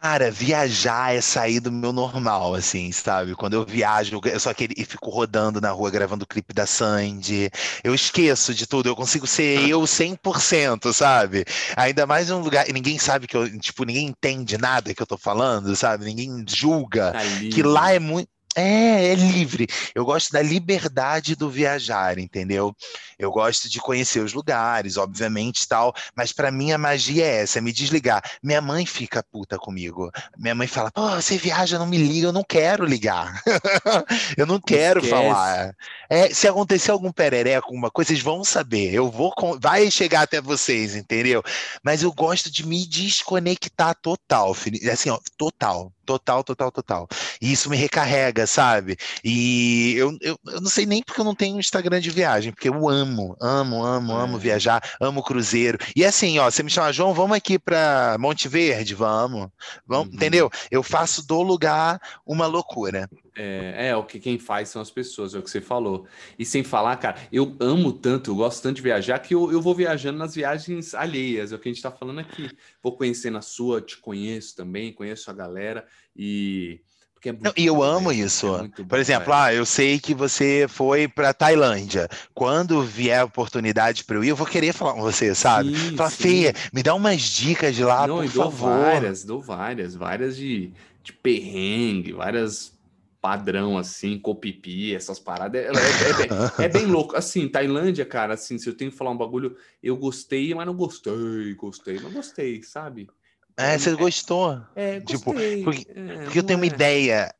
Cara, viajar é sair do meu normal, assim, sabe? Quando eu viajo, eu só e fico rodando na rua gravando o clipe da Sandy. Eu esqueço de tudo, eu consigo ser eu 100%, sabe? Ainda mais em um lugar e ninguém sabe que eu, tipo, ninguém entende nada que eu tô falando, sabe? Ninguém julga. Tá que lá é muito é, é livre. Eu gosto da liberdade do viajar, entendeu? Eu gosto de conhecer os lugares, obviamente, tal, mas para mim a magia é essa, é me desligar. Minha mãe fica puta comigo. Minha mãe fala: "Pô, você viaja, não me liga, eu não quero ligar. eu não quero Esquece. falar. É, se acontecer algum perereco, alguma coisa, vocês vão saber. Eu vou vai chegar até vocês, entendeu? Mas eu gosto de me desconectar total, assim, ó, total Total, total, total. E isso me recarrega, sabe? E eu, eu, eu, não sei nem porque eu não tenho Instagram de viagem, porque eu amo, amo, amo, amo é. viajar, amo cruzeiro. E assim, ó, você me chama, João, vamos aqui para Monte Verde? Vamos. vamos uhum. Entendeu? Eu faço do lugar uma loucura. É, é, o que quem faz são as pessoas, é o que você falou. E sem falar, cara, eu amo tanto, eu gosto tanto de viajar, que eu, eu vou viajando nas viagens alheias, é o que a gente tá falando aqui. Vou conhecendo a sua, te conheço também, conheço a galera e. É Não, e eu amo isso. É bom, Por exemplo, ah, eu sei que você foi para Tailândia. Quando vier a oportunidade para eu ir, eu vou querer falar com você, sabe? Sim, Fala, Feia, me dá umas dicas de lá, Não, por dou favor. várias, dou várias, várias de, de perrengue, várias padrão, assim, copipi, essas paradas. É, é, é, é, bem louco. Assim, Tailândia, cara, assim, se eu tenho que falar um bagulho, eu gostei, mas não gostei, gostei, não gostei, sabe? É, você gostou? É, tipo, gostei. Tipo, porque, porque eu tenho uma ideia.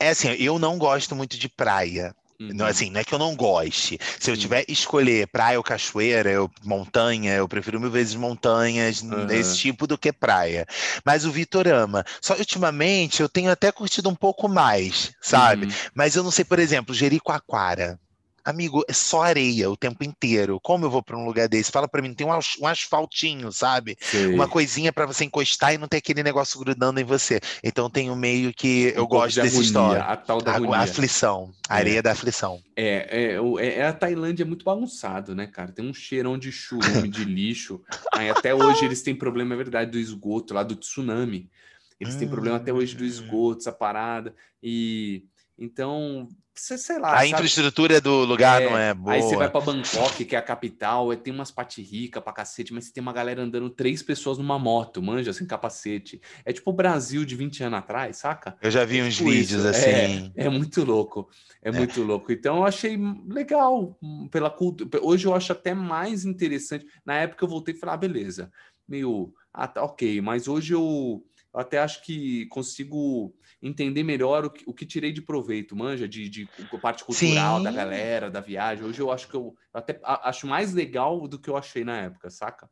É assim, eu não gosto muito de praia. Uhum. Não, assim, não é que eu não goste. Se eu tiver escolher praia ou cachoeira, eu, montanha, eu prefiro mil vezes montanhas uhum. desse tipo do que praia. Mas o Vitorama, só ultimamente eu tenho até curtido um pouco mais, sabe? Uhum. Mas eu não sei, por exemplo, Jericoacoara. Amigo, é só areia o tempo inteiro. Como eu vou para um lugar desse? Fala para mim, tem um, um asfaltinho, sabe? Sim. Uma coisinha para você encostar e não ter aquele negócio grudando em você. Então tenho meio que um eu gosto de dessa história. A tal da a, aflição, a é. areia da aflição. É, é, é, a Tailândia é muito bagunçado, né, cara? Tem um cheirão de churume, de lixo. Aí até hoje eles têm problema, é verdade, do esgoto lá do tsunami. Eles hum, têm problema até hoje do hum. esgoto, essa parada. E então sei lá. A sabe? infraestrutura do lugar é, não é boa. Aí você vai para Bangkok, que é a capital, tem umas pate rica pra cacete, mas você tem uma galera andando três pessoas numa moto, manja, sem capacete. É tipo o Brasil de 20 anos atrás, saca? Eu já vi é uns tipo vídeos isso. assim. É, é, muito louco. É, é, muito louco. Então eu achei legal pela cultura. Hoje eu acho até mais interessante. Na época eu voltei e falei, ah, beleza. Meio, ah, tá, ok, mas hoje eu eu até acho que consigo entender melhor o que, o que tirei de proveito, manja, de, de parte cultural Sim. da galera, da viagem. Hoje eu acho que eu, eu até acho mais legal do que eu achei na época, saca?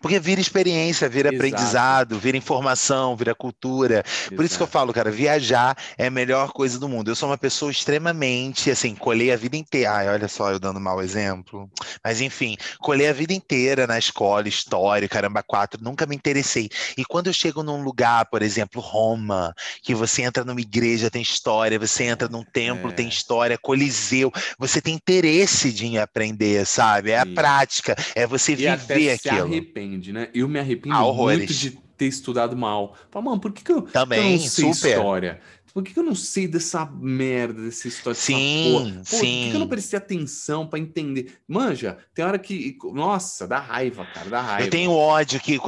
Porque vira experiência, vira Exato. aprendizado, vira informação, vira cultura. Exato. Por isso que eu falo, cara, viajar é a melhor coisa do mundo. Eu sou uma pessoa extremamente, assim, colhei a vida inteira. Ai, olha só, eu dando mau exemplo. Mas enfim, colhei a vida inteira na escola, história, caramba, quatro, nunca me interessei. E quando eu chego num lugar, por exemplo, Roma, que você entra numa igreja, tem história, você entra num templo, é. tem história, Coliseu, você tem interesse de aprender, sabe? É a prática, é você e viver aquilo arrepende, né? Eu me arrependo ah, muito de ter estudado mal. Fala, mano, por que, que eu, Também, eu não sei super. história? Por que, que eu não sei dessa merda, dessa história? Sim, Pô, sim. Por que, que eu não prestei atenção para entender? Manja, tem hora que. Nossa, dá raiva, cara, dá raiva. Eu tenho ódio que.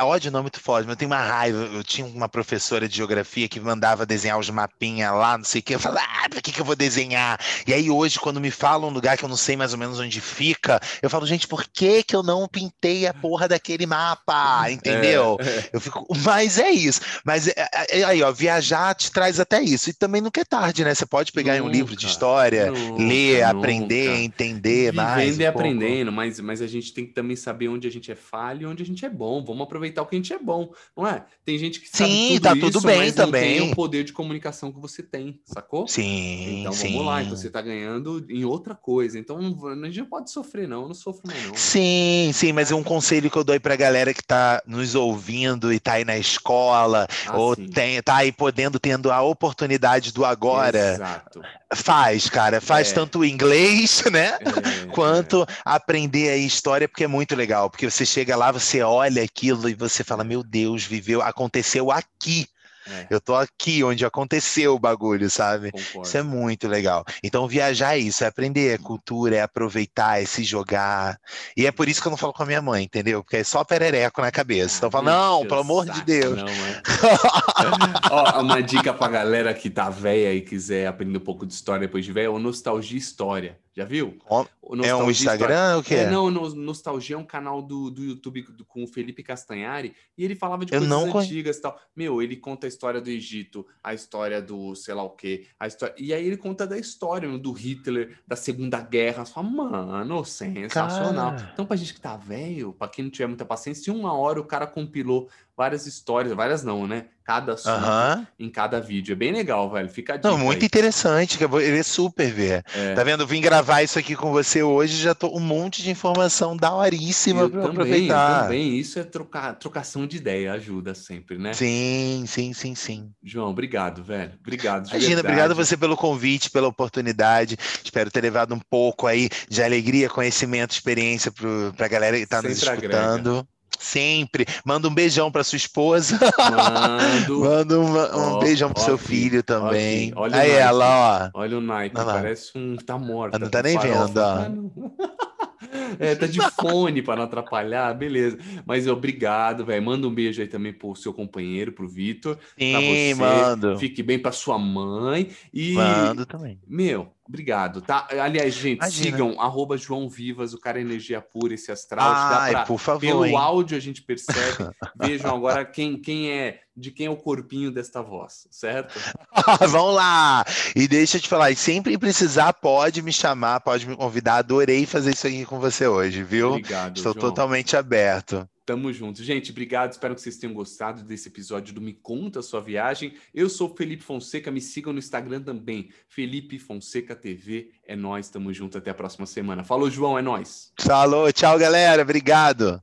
Ódio não é muito forte, mas eu tenho uma raiva. Eu tinha uma professora de geografia que mandava desenhar os mapinhas lá, não sei o quê. Eu falava, ah, pra que, que eu vou desenhar? E aí hoje, quando me falam um lugar que eu não sei mais ou menos onde fica, eu falo, gente, por que, que eu não pintei a porra daquele mapa? Entendeu? É, é. Eu fico. Mas é isso. Mas é, é, aí, ó, viajar te traz até isso. E também nunca é tarde, né? Você pode pegar nunca, um livro de história, nunca, ler, nunca. aprender, entender Vivendo mais. Vivendo um e aprendendo, mas, mas a gente tem que também saber onde a gente é falho e onde a gente é bom. Vamos aproveitar o que a gente é bom, não é? Tem gente que sabe sim, tudo tá isso, tudo bem também. tem o poder de comunicação que você tem, sacou? Sim, Então sim. vamos lá, então você tá ganhando em outra coisa. Então a gente não pode sofrer, não. Eu não sofro mais, não. Sim, sim, mas é um conselho que eu dou aí pra galera que tá nos ouvindo e tá aí na escola, ah, ou tem, tá aí podendo, tendo a oportunidade do agora. Exato. Faz, cara, faz é. tanto inglês, né? É, quanto é. aprender a história, porque é muito legal. Porque você chega lá, você olha aquilo e você fala: Meu Deus, viveu, aconteceu aqui. É. Eu tô aqui onde aconteceu o bagulho, sabe? Concordo. Isso é muito legal. Então, viajar é isso, é aprender, é cultura, é aproveitar, é se jogar. E é por isso que eu não falo com a minha mãe, entendeu? Porque é só perereco na cabeça. então, eu falo, não, pelo amor de Deus. Não, é. Ó, uma dica pra galera que tá velha e quiser aprender um pouco de história depois de velha, é o Nostalgia História. Já viu? é um Instagram ou que é? Não, Nostalgia é um canal do, do YouTube do, com o Felipe Castanhari e ele falava de eu coisas antigas e tal. Meu, ele conta a história do Egito, a história do sei lá o quê, a história... e aí ele conta da história do Hitler, da Segunda Guerra. Fala, mano, sensacional. Cara. Então, pra gente que tá velho, pra quem não tiver muita paciência, em uma hora o cara compilou várias histórias, várias não, né? Cada assunto em cada vídeo. É bem legal, velho. Fica a dica Não, muito aí. interessante, que eu vou querer super ver. É. Tá vendo? Eu vim gravar isso aqui com você hoje, já tô um monte de informação daoríssima Eu pra eu também, aproveitar. Isso é trocar, trocação de ideia, ajuda sempre, né? Sim, sim, sim, sim. João, obrigado, velho. Obrigado, Imagina, obrigado você pelo convite, pela oportunidade. Espero ter levado um pouco aí de alegria, conhecimento, experiência pro, pra galera que tá nos Sempre agrega. Sempre. Manda um beijão pra sua esposa. Mando. Manda uma- um Ó, beijão pro ó seu filho também. olha Aí ela, ó. Olha o Nike, Olha parece um. Tá morta. Não tá com nem farofa. vendo, ó. Tá É, tá de fone para não atrapalhar, beleza. Mas obrigado, velho. Manda um beijo aí também pro seu companheiro, pro Vitor. Pra Sim, você. mando. Fique bem pra sua mãe. E, Mando também. meu, obrigado, tá? Aliás, gente, Imagina. sigam arroba João Vivas, o cara é energia pura, esse astral. Ai, pra- por favor, pelo hein? áudio a gente percebe. Vejam agora quem, quem é, de quem é o corpinho desta voz, certo? Vamos lá! E deixa eu te falar, e sempre precisar, pode me chamar, pode me convidar. Adorei fazer isso aqui com você hoje, viu? Obrigado, Estou João. totalmente aberto. Tamo junto. Gente, obrigado. Espero que vocês tenham gostado desse episódio do Me Conta Sua Viagem. Eu sou Felipe Fonseca. Me sigam no Instagram também. Felipe Fonseca TV. É nós. Tamo junto. Até a próxima semana. Falou, João. É nós. Falou, tchau, galera. Obrigado.